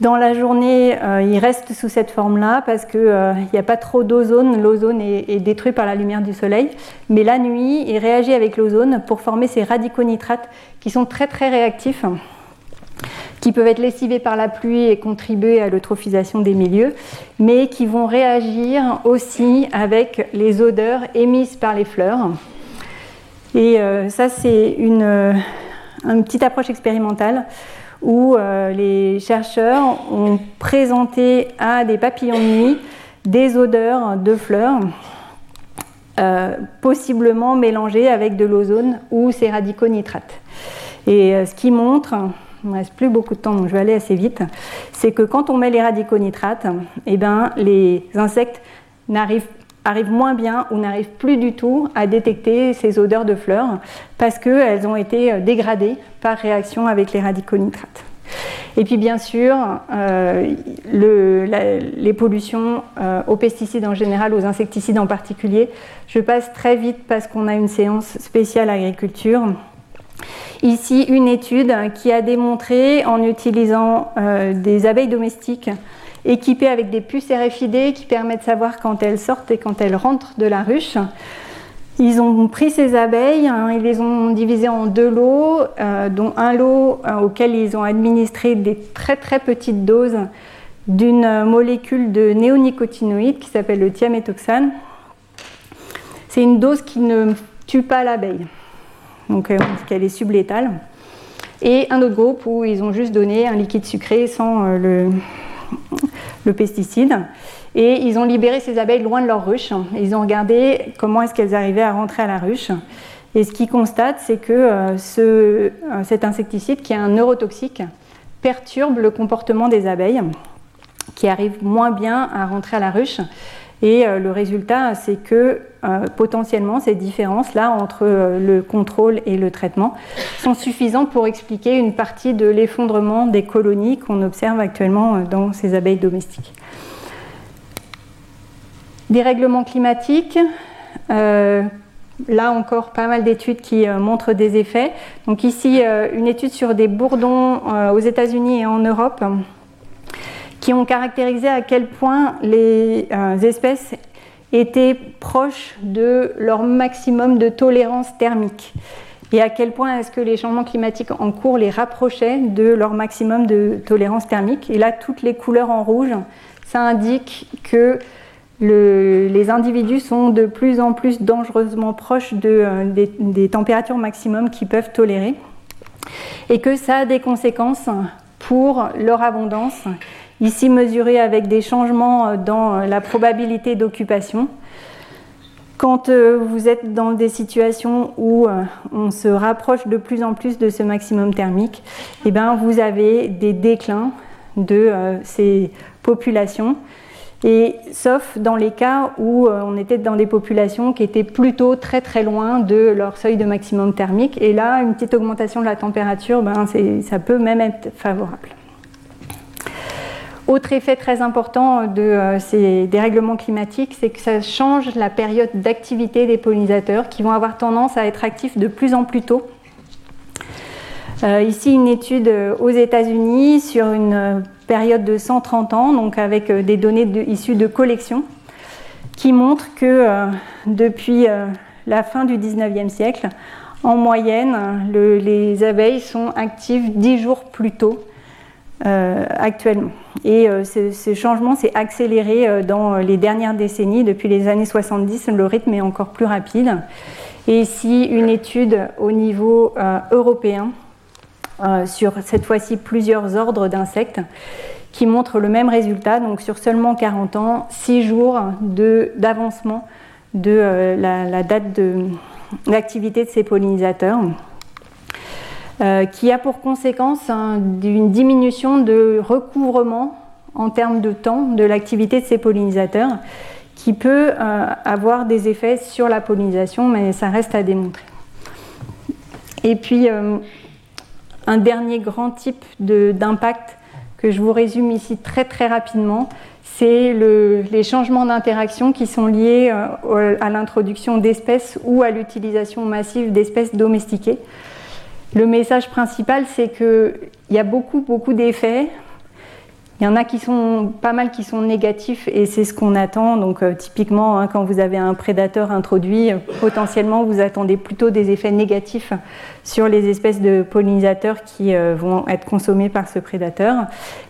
Dans la journée, euh, il reste sous cette forme-là parce qu'il n'y a pas trop d'ozone. L'ozone est, détruit par la lumière du soleil. Mais la nuit, il réagit avec l'ozone pour former ces radicaux nitrates qui sont très très réactifs qui peuvent être lessivés par la pluie et contribuer à l'eutrophisation des milieux, mais qui vont réagir aussi avec les odeurs émises par les fleurs. Et euh, ça, c'est une, euh, une, petite approche expérimentale où euh, les chercheurs ont présenté à des papillons de nuit des odeurs de fleurs, possiblement mélangées avec de l'ozone ou ces radicaux nitrates. Et ce qui montre, il ne reste plus beaucoup de temps, donc je vais aller assez vite, c'est que quand on met les radicaux nitrates, eh ben, les insectes n'arrivent arrivent moins bien ou n'arrivent plus du tout à détecter ces odeurs de fleurs parce qu'elles ont été euh, dégradées par réaction avec les radicaux nitrates. Et puis bien sûr, euh, les pollutions euh, aux pesticides en général, aux insecticides en particulier. Je passe très vite parce qu'on a une séance spéciale agriculture. Ici, une étude qui a démontré, en utilisant euh, des abeilles domestiques équipées avec des puces RFID qui permettent de savoir quand elles sortent et quand elles rentrent de la ruche, ils ont pris ces abeilles, hein, ils les ont divisées en deux lots, euh, dont un lot euh, auquel ils ont administré des très très petites doses d'une molécule de néonicotinoïde qui s'appelle le thiaméthoxane. C'est une dose qui ne tue pas l'abeille donc euh, qu'elle est sublétale. Et un autre groupe où ils ont juste donné un liquide sucré sans euh, le, pesticide. Et ils ont libéré ces abeilles loin de leur ruche. ils ont regardé comment est-ce qu'elles arrivaient à rentrer à la ruche. Et ce qu'ils constatent, c'est que euh, ce, cet insecticide, qui est un neurotoxique, perturbe le comportement des abeilles, qui arrivent moins bien à rentrer à la ruche. Et euh, le résultat, c'est que euh, potentiellement ces différences-là entre euh, le contrôle et le traitement sont suffisantes pour expliquer une partie de l'effondrement des colonies qu'on observe actuellement dans ces abeilles domestiques. Dérèglement climatique. Là encore, pas mal d'études qui montrent des effets. Donc ici, une étude sur des bourdons aux États-Unis et en Europe qui ont caractérisé à quel point les euh, espèces étaient proches de leur maximum de tolérance thermique et à quel point est-ce que les changements climatiques en cours les rapprochaient de leur maximum de tolérance thermique. Et là, toutes les couleurs en rouge, ça indique que les individus sont de plus en plus dangereusement proches euh, des températures maximum qu'ils peuvent tolérer et que ça a des conséquences pour leur abondance ici mesuré avec des changements euh, dans euh, la probabilité d'occupation. Quand euh, vous êtes dans des situations où on se rapproche de plus en plus de ce maximum thermique, eh bien, vous avez des déclins de ces populations. Et sauf dans les cas où on était dans des populations qui étaient plutôt très très loin de leur seuil de maximum thermique. Et là, une petite augmentation de la température, ben, ça peut même être favorable. Autre effet très important de euh, ces dérèglements climatiques, c'est que ça change la période d'activité des pollinisateurs qui vont avoir tendance à être actifs de plus en plus tôt. Euh, ici, une étude aux États-Unis sur une période de 130 ans, donc avec euh, des données issues de collections, qui montre que depuis la fin du 19e siècle, en moyenne, les abeilles sont actives 10 jours plus tôt euh, actuellement. Et euh, ce, changement s'est accéléré euh, dans les dernières décennies. Depuis les années 70, le rythme est encore plus rapide. Et ici, une étude au niveau européen sur cette fois-ci plusieurs ordres d'insectes qui montre le même résultat. Donc sur seulement 40 ans, 6 jours d'avancement de, la, date d'activité de, de ces pollinisateurs. Euh, qui a pour conséquence une diminution de recouvrement en termes de temps de l'activité de ces pollinisateurs, qui peut euh, avoir des effets sur la pollinisation, mais ça reste à démontrer. Et puis, euh, un dernier grand type d'impact que je vous résume ici très très rapidement, c'est les changements d'interaction qui sont liés à l'introduction d'espèces ou à l'utilisation massive d'espèces domestiquées. Le message principal, c'est qu'il y a beaucoup, beaucoup d'effets Il y en a qui sont pas mal qui sont négatifs et c'est ce qu'on attend. Donc euh, typiquement, hein, quand vous avez un prédateur introduit, potentiellement vous attendez plutôt des effets négatifs sur les espèces de pollinisateurs qui euh, vont être consommés par ce prédateur.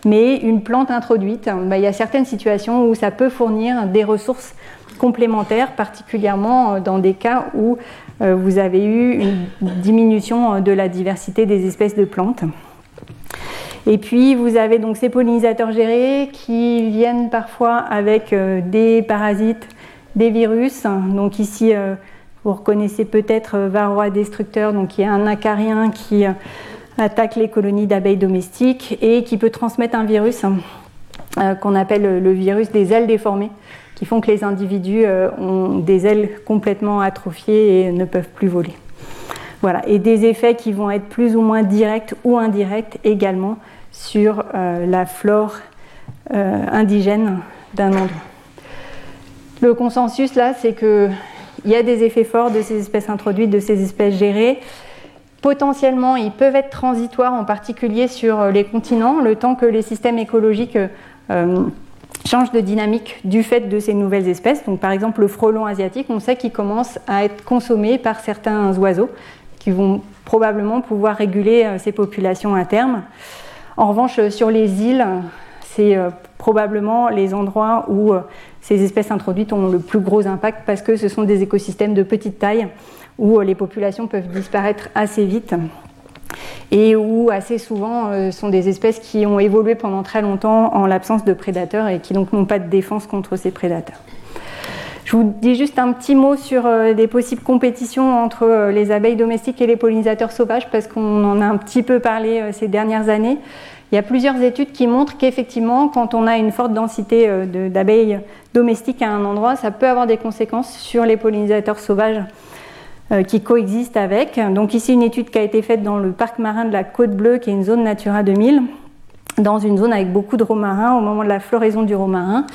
Mais une plante introduite, bah, il y a certaines situations où ça peut fournir des ressources complémentaires, particulièrement euh, dans des cas où vous avez eu une diminution de la diversité des espèces de plantes. Et puis vous avez donc ces pollinisateurs gérés qui viennent parfois avec euh, des parasites, des virus. Donc ici, euh, vous reconnaissez peut-être euh, varroa destructeur, donc qui est un acarien qui attaque les colonies d'abeilles domestiques et qui peut transmettre un virus qu'on appelle le virus des ailes déformées, qui font que les individus ont des ailes complètement atrophiées et ne peuvent plus voler. Voilà, et des effets qui vont être plus ou moins directs ou indirects également sur euh, la flore euh, indigène d'un endroit. Le consensus là, c'est qu'il y a des effets forts de ces espèces introduites, de ces espèces gérées. Potentiellement, ils peuvent être transitoires, en particulier sur les continents, le temps que les systèmes écologiques euh, changent de dynamique du fait de ces nouvelles espèces. Par exemple, le frelon asiatique, on sait qu'il commence à être consommé par certains oiseaux qui vont probablement pouvoir réguler ces populations à terme. En revanche, euh, sur les îles, c'est euh, probablement les endroits où euh, ces espèces introduites ont le plus gros impact parce que ce sont des écosystèmes de petite taille où les populations peuvent disparaître assez vite et où assez souvent sont des espèces qui ont évolué pendant très longtemps en l'absence de prédateurs et qui donc n'ont pas de défense contre ces prédateurs. Je vous dis juste un petit mot sur des possibles compétitions entre les abeilles domestiques et les pollinisateurs sauvages parce qu'on en a un petit peu parlé ces dernières années. Il y a plusieurs études qui montrent qu'effectivement, quand on a une forte densité euh, d'abeilles domestiques à un endroit, ça peut avoir des conséquences sur les pollinisateurs sauvages euh, qui coexistent avec. Donc ici, une étude qui a été faite dans le parc marin de la Côte Bleue, qui est une zone Natura 2000 dans une zone avec beaucoup de romarins au moment de la floraison du romarin.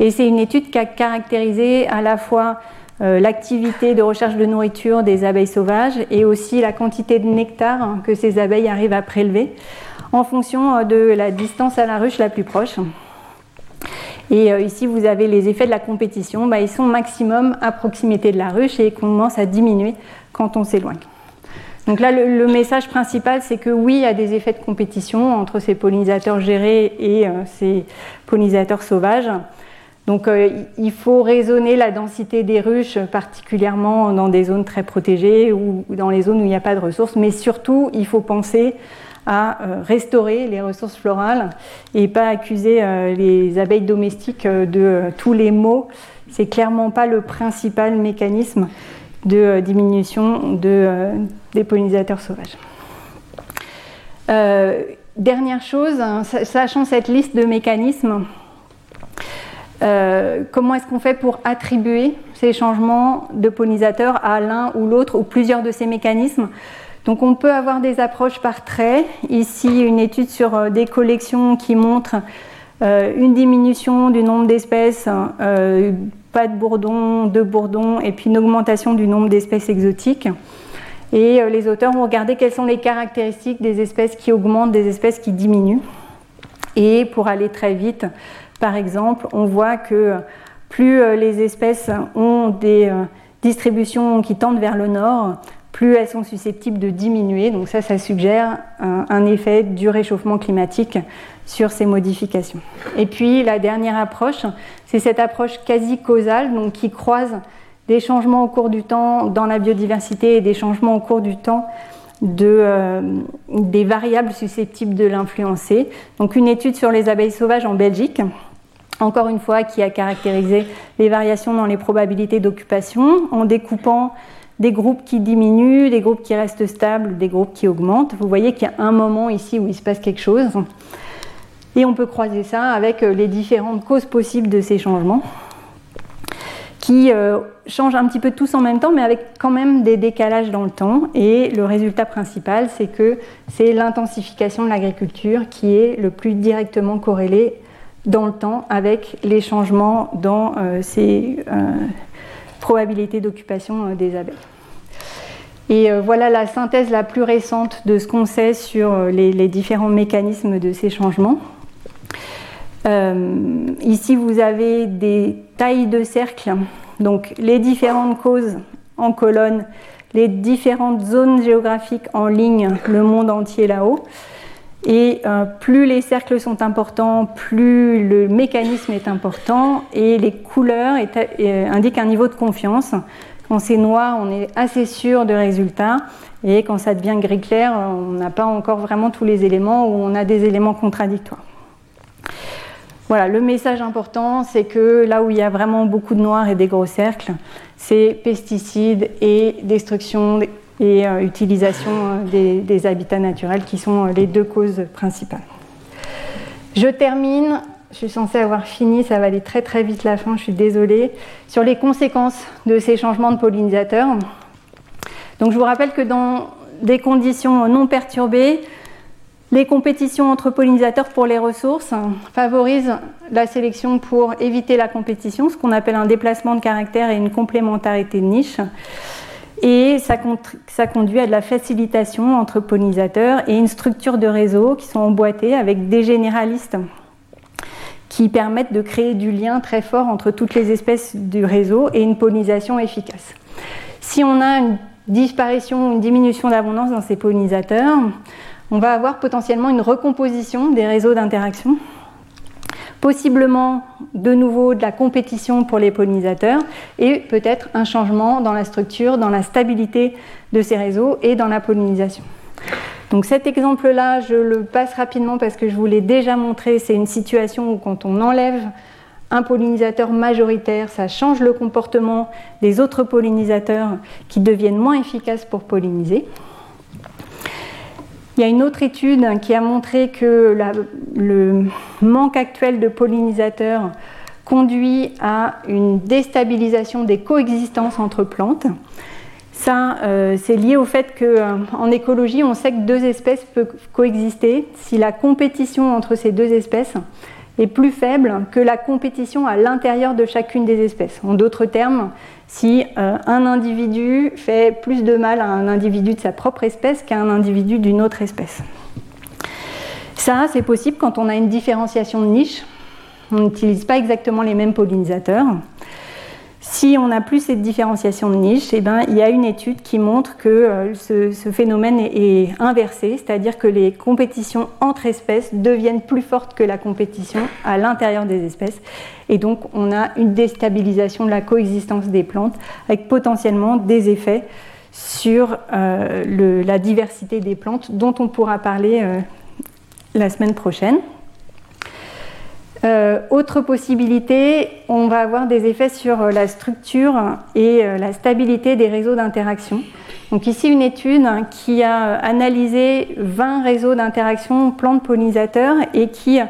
Et c'est une étude qui a caractérisé à la fois euh, l'activité de recherche de nourriture des abeilles sauvages et aussi la quantité de nectar que ces abeilles arrivent à prélever en fonction euh, de la distance à la ruche la plus proche. Et euh, ici, vous avez les effets de la compétition. Bah, ils sont maximum à proximité de la ruche et commencent à diminuer quand on s'éloigne. Donc là, le, message principal, c'est que oui, il y a des effets de compétition entre ces pollinisateurs gérés et euh, ces pollinisateurs sauvages. Donc il faut raisonner la densité des ruches, particulièrement dans des zones très protégées ou dans les zones où il n'y a pas de ressources, mais surtout il faut penser à euh, restaurer les ressources florales et pas accuser euh, les abeilles domestiques euh, de tous les maux. C'est clairement pas le principal mécanisme de diminution des pollinisateurs sauvages. dernière chose, hein, sachant cette liste de mécanismes, comment est-ce qu'on fait pour attribuer ces changements de pollinisateurs à l'un ou l'autre ou plusieurs de ces mécanismes? Donc on peut avoir des approches par trait. Ici, une étude sur euh, des collections qui montre euh, une diminution du nombre d'espèces, euh, pas de bourdons, de bourdons, et puis une augmentation du nombre d'espèces exotiques. Et les auteurs ont regardé quelles sont les caractéristiques des espèces qui augmentent, des espèces qui diminuent. Et pour aller très vite, par exemple, on voit que plus les espèces ont des distributions qui tendent vers le nord, plus elles sont susceptibles de diminuer. Donc ça, ça suggère un, effet du réchauffement climatique sur ces modifications. Et puis la dernière approche, c'est cette approche quasi causale, donc qui croise des changements au cours du temps dans la biodiversité et des changements au cours du temps euh, des variables susceptibles de l'influencer. Donc une étude sur les abeilles sauvages en Belgique, encore une fois, qui a caractérisé les variations dans les probabilités d'occupation en découpant des groupes qui diminuent, des groupes qui restent stables, des groupes qui augmentent. Vous voyez qu'il y a un moment ici où il se passe quelque chose. Et on peut croiser ça avec euh, les différentes causes possibles de ces changements, qui euh, changent un petit peu tous en même temps, mais avec quand même des décalages dans le temps. Et le résultat principal, c'est que c'est l'intensification de l'agriculture qui est le plus directement corrélée dans le temps avec les changements dans euh, ces probabilité d'occupation des abeilles. Et euh, voilà la synthèse la plus récente de ce qu'on sait sur euh, les, différents mécanismes de ces changements. Euh, ici, vous avez des tailles de cercles, donc les différentes causes en colonne, les différentes zones géographiques en ligne, le monde entier là-haut. Et plus les cercles sont importants, plus le mécanisme est important et les couleurs indiquent un niveau de confiance. Quand c'est noir, on est assez sûr de résultats. Et quand ça devient gris clair, on n'a pas encore vraiment tous les éléments ou on a des éléments contradictoires. Voilà, le message important, c'est que là où il y a vraiment beaucoup de noir et des gros cercles, c'est pesticides et destruction et euh, utilisation euh, des, habitats naturels qui sont euh, les deux causes principales. Je termine, je suis censée avoir fini, ça va aller très très vite la fin, je suis désolée, sur les conséquences de ces changements de pollinisateurs. Donc je vous rappelle que dans des conditions non perturbées, les compétitions entre pollinisateurs pour les ressources favorisent la sélection pour éviter la compétition, ce qu'on appelle un déplacement de caractère et une complémentarité de niche. Et ça, conduit à de la facilitation entre pollinisateurs et une structure de réseau qui sont emboîtés avec des généralistes qui permettent de créer du lien très fort entre toutes les espèces du réseau et une pollinisation efficace. Si on a une disparition une diminution d'abondance dans ces pollinisateurs, on va avoir potentiellement une recomposition des réseaux d'interaction, possiblement de nouveau de la compétition pour les pollinisateurs et peut-être un changement dans la structure, dans la stabilité de ces réseaux et dans la pollinisation. Donc cet exemple-là, je le passe rapidement parce que je vous l'ai déjà montré, c'est une situation où quand on enlève un pollinisateur majoritaire, ça change le comportement des autres pollinisateurs qui deviennent moins efficaces pour polliniser. Il y a une autre étude qui a montré que le manque actuel de pollinisateurs conduit à une déstabilisation des coexistences entre plantes. Ça, euh, c'est lié au fait qu'en euh, écologie, on sait que deux espèces peuvent coexister si la compétition entre ces deux espèces est plus faible que la compétition à l'intérieur de chacune des espèces. En d'autres termes, si euh, un individu fait plus de mal à un individu de sa propre espèce qu'à un individu d'une autre espèce. Ça, c'est possible quand on a une différenciation de niche. On n'utilise pas exactement les mêmes pollinisateurs. Si on n'a plus cette différenciation de niche, eh ben, il y a une étude qui montre que euh, ce, phénomène est, inversé, c'est-à-dire que les compétitions entre espèces deviennent plus fortes que la compétition à l'intérieur des espèces. Et donc on a une déstabilisation de la coexistence des plantes avec potentiellement des effets sur euh, la diversité des plantes dont on pourra parler euh, la semaine prochaine. Euh, autre possibilité, on va avoir des effets sur euh, la structure et euh, la stabilité des réseaux d'interaction. Donc ici une étude qui a analysé 20 réseaux d'interaction plantes pollinisateurs et qui,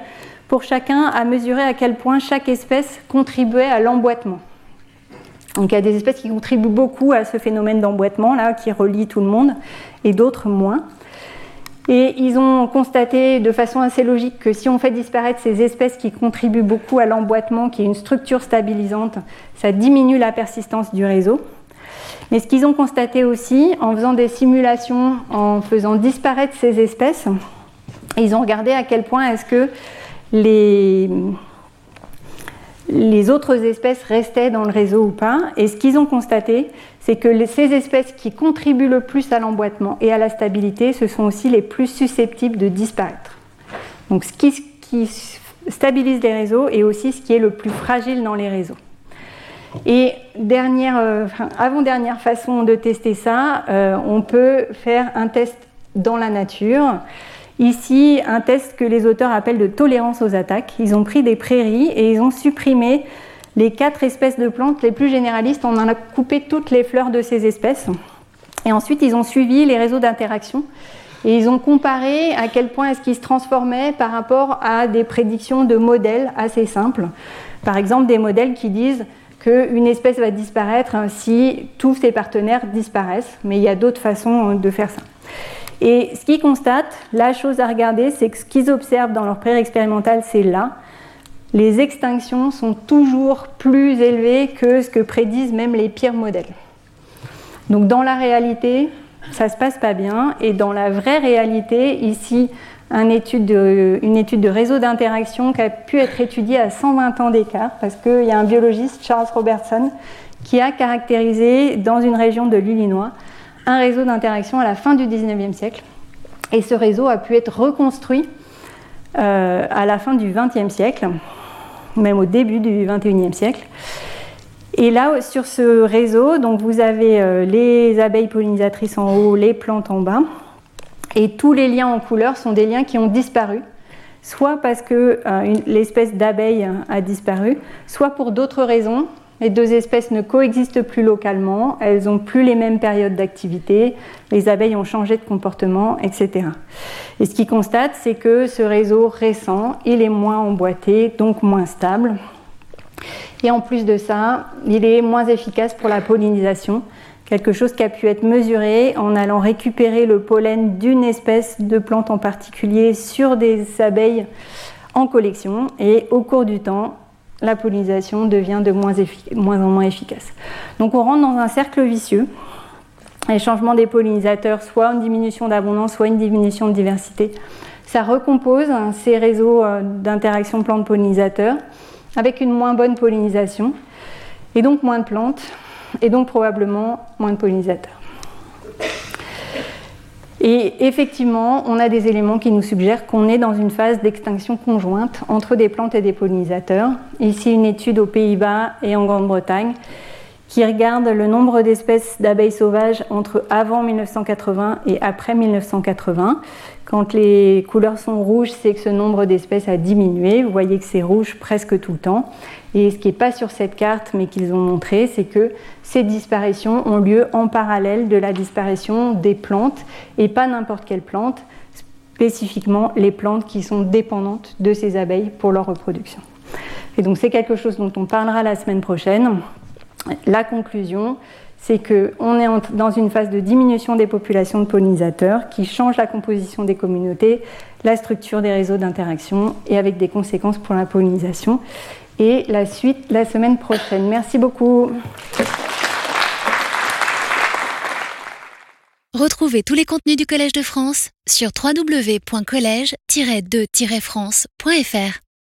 pour chacun, a mesuré à quel point chaque espèce contribuait à l'emboîtement. Donc il y a des espèces qui contribuent beaucoup à ce phénomène d'emboîtement là, qui relie tout le monde, et d'autres moins. Et ils ont constaté de façon assez logique que si on fait disparaître ces espèces qui contribuent beaucoup à l'emboîtement, qui est une structure stabilisante, ça diminue la persistance du réseau. Mais ce qu'ils ont constaté aussi, en faisant des simulations, en faisant disparaître ces espèces, ils ont regardé à quel point est-ce que les, les autres espèces restaient dans le réseau ou pas. Et ce qu'ils ont constaté, c'est que ces espèces qui contribuent le plus à l'emboîtement et à la stabilité, ce sont aussi les plus susceptibles de disparaître. Donc ce qui, stabilise les réseaux est aussi ce qui est le plus fragile dans les réseaux. Et dernière, euh, avant-dernière façon de tester ça, euh, on peut faire un test dans la nature. Ici, un test que les auteurs appellent de tolérance aux attaques. Ils ont pris des prairies et ils ont supprimé les quatre espèces de plantes les plus généralistes. On en a coupé toutes les fleurs de ces espèces. Et ensuite, ils ont suivi les réseaux d'interaction et ils ont comparé à quel point est-ce qu'ils se transformaient par rapport à des prédictions de modèles assez simples. Par exemple, des modèles qui disent qu'une espèce va disparaître si tous ses partenaires disparaissent, mais il y a d'autres façons de faire ça. Et ce qu'ils constatent, la chose à regarder, c'est que ce qu'ils observent dans leur pré expérimental, c'est là. Les extinctions sont toujours plus élevées que ce que prédisent même les pires modèles. Donc dans la réalité, ça se passe pas bien. Et dans la vraie réalité, ici, une étude de réseau d'interaction qui a pu être étudiée à 120 ans d'écart, parce qu'il y a un biologiste, Charles Robertson, qui a caractérisé dans une région de l'Illinois un réseau d'interaction à la fin du 19e siècle. Et ce réseau a pu être reconstruit euh, à la fin du 20e siècle, même au début du 21e siècle. Et là, sur ce réseau, donc vous avez euh, les abeilles pollinisatrices en haut, les plantes en bas. Et tous les liens en couleur sont des liens qui ont disparu, soit parce que euh, l'espèce d'abeille a disparu, soit pour d'autres raisons. Les deux espèces ne coexistent plus localement, elles n'ont plus les mêmes périodes d'activité, les abeilles ont changé de comportement, etc. Et ce qu'ils constatent, c'est que ce réseau récent, il est moins emboîté, donc moins stable. Et en plus de ça, il est moins efficace pour la pollinisation, quelque chose qui a pu être mesuré en allant récupérer le pollen d'une espèce de plante en particulier sur des abeilles en collection. Et au cours du temps, la pollinisation devient de moins, en moins efficace. Donc on rentre dans un cercle vicieux. Les changements des pollinisateurs, soit une diminution d'abondance, soit une diminution de diversité, ça recompose ces réseaux euh, d'interaction plantes-pollinisateurs avec une moins bonne pollinisation, et donc moins de plantes, et donc probablement moins de pollinisateurs. Et effectivement, on a des éléments qui nous suggèrent qu'on est dans une phase d'extinction conjointe entre des plantes et des pollinisateurs. Ici, une étude aux Pays-Bas et en Grande-Bretagne qui regarde le nombre d'espèces d'abeilles sauvages entre avant 1980 et après 1980. Quand les couleurs sont rouges, c'est que ce nombre d'espèces a diminué. Vous voyez que c'est rouge presque tout le temps. Et ce qui n'est pas sur cette carte, mais qu'ils ont montré, c'est que ces disparitions ont lieu en parallèle de la disparition des plantes, et pas n'importe quelle plante, spécifiquement les plantes qui sont dépendantes de ces abeilles pour leur reproduction. Et donc c'est quelque chose dont on parlera la semaine prochaine. La conclusion, c'est qu'on est dans une phase de diminution des populations de pollinisateurs qui change la composition des communautés, la structure des réseaux d'interaction et avec des conséquences pour la pollinisation. Et la suite la semaine prochaine. Merci beaucoup. Retrouvez tous les contenus du Collège de France sur www.colège-2-france.fr.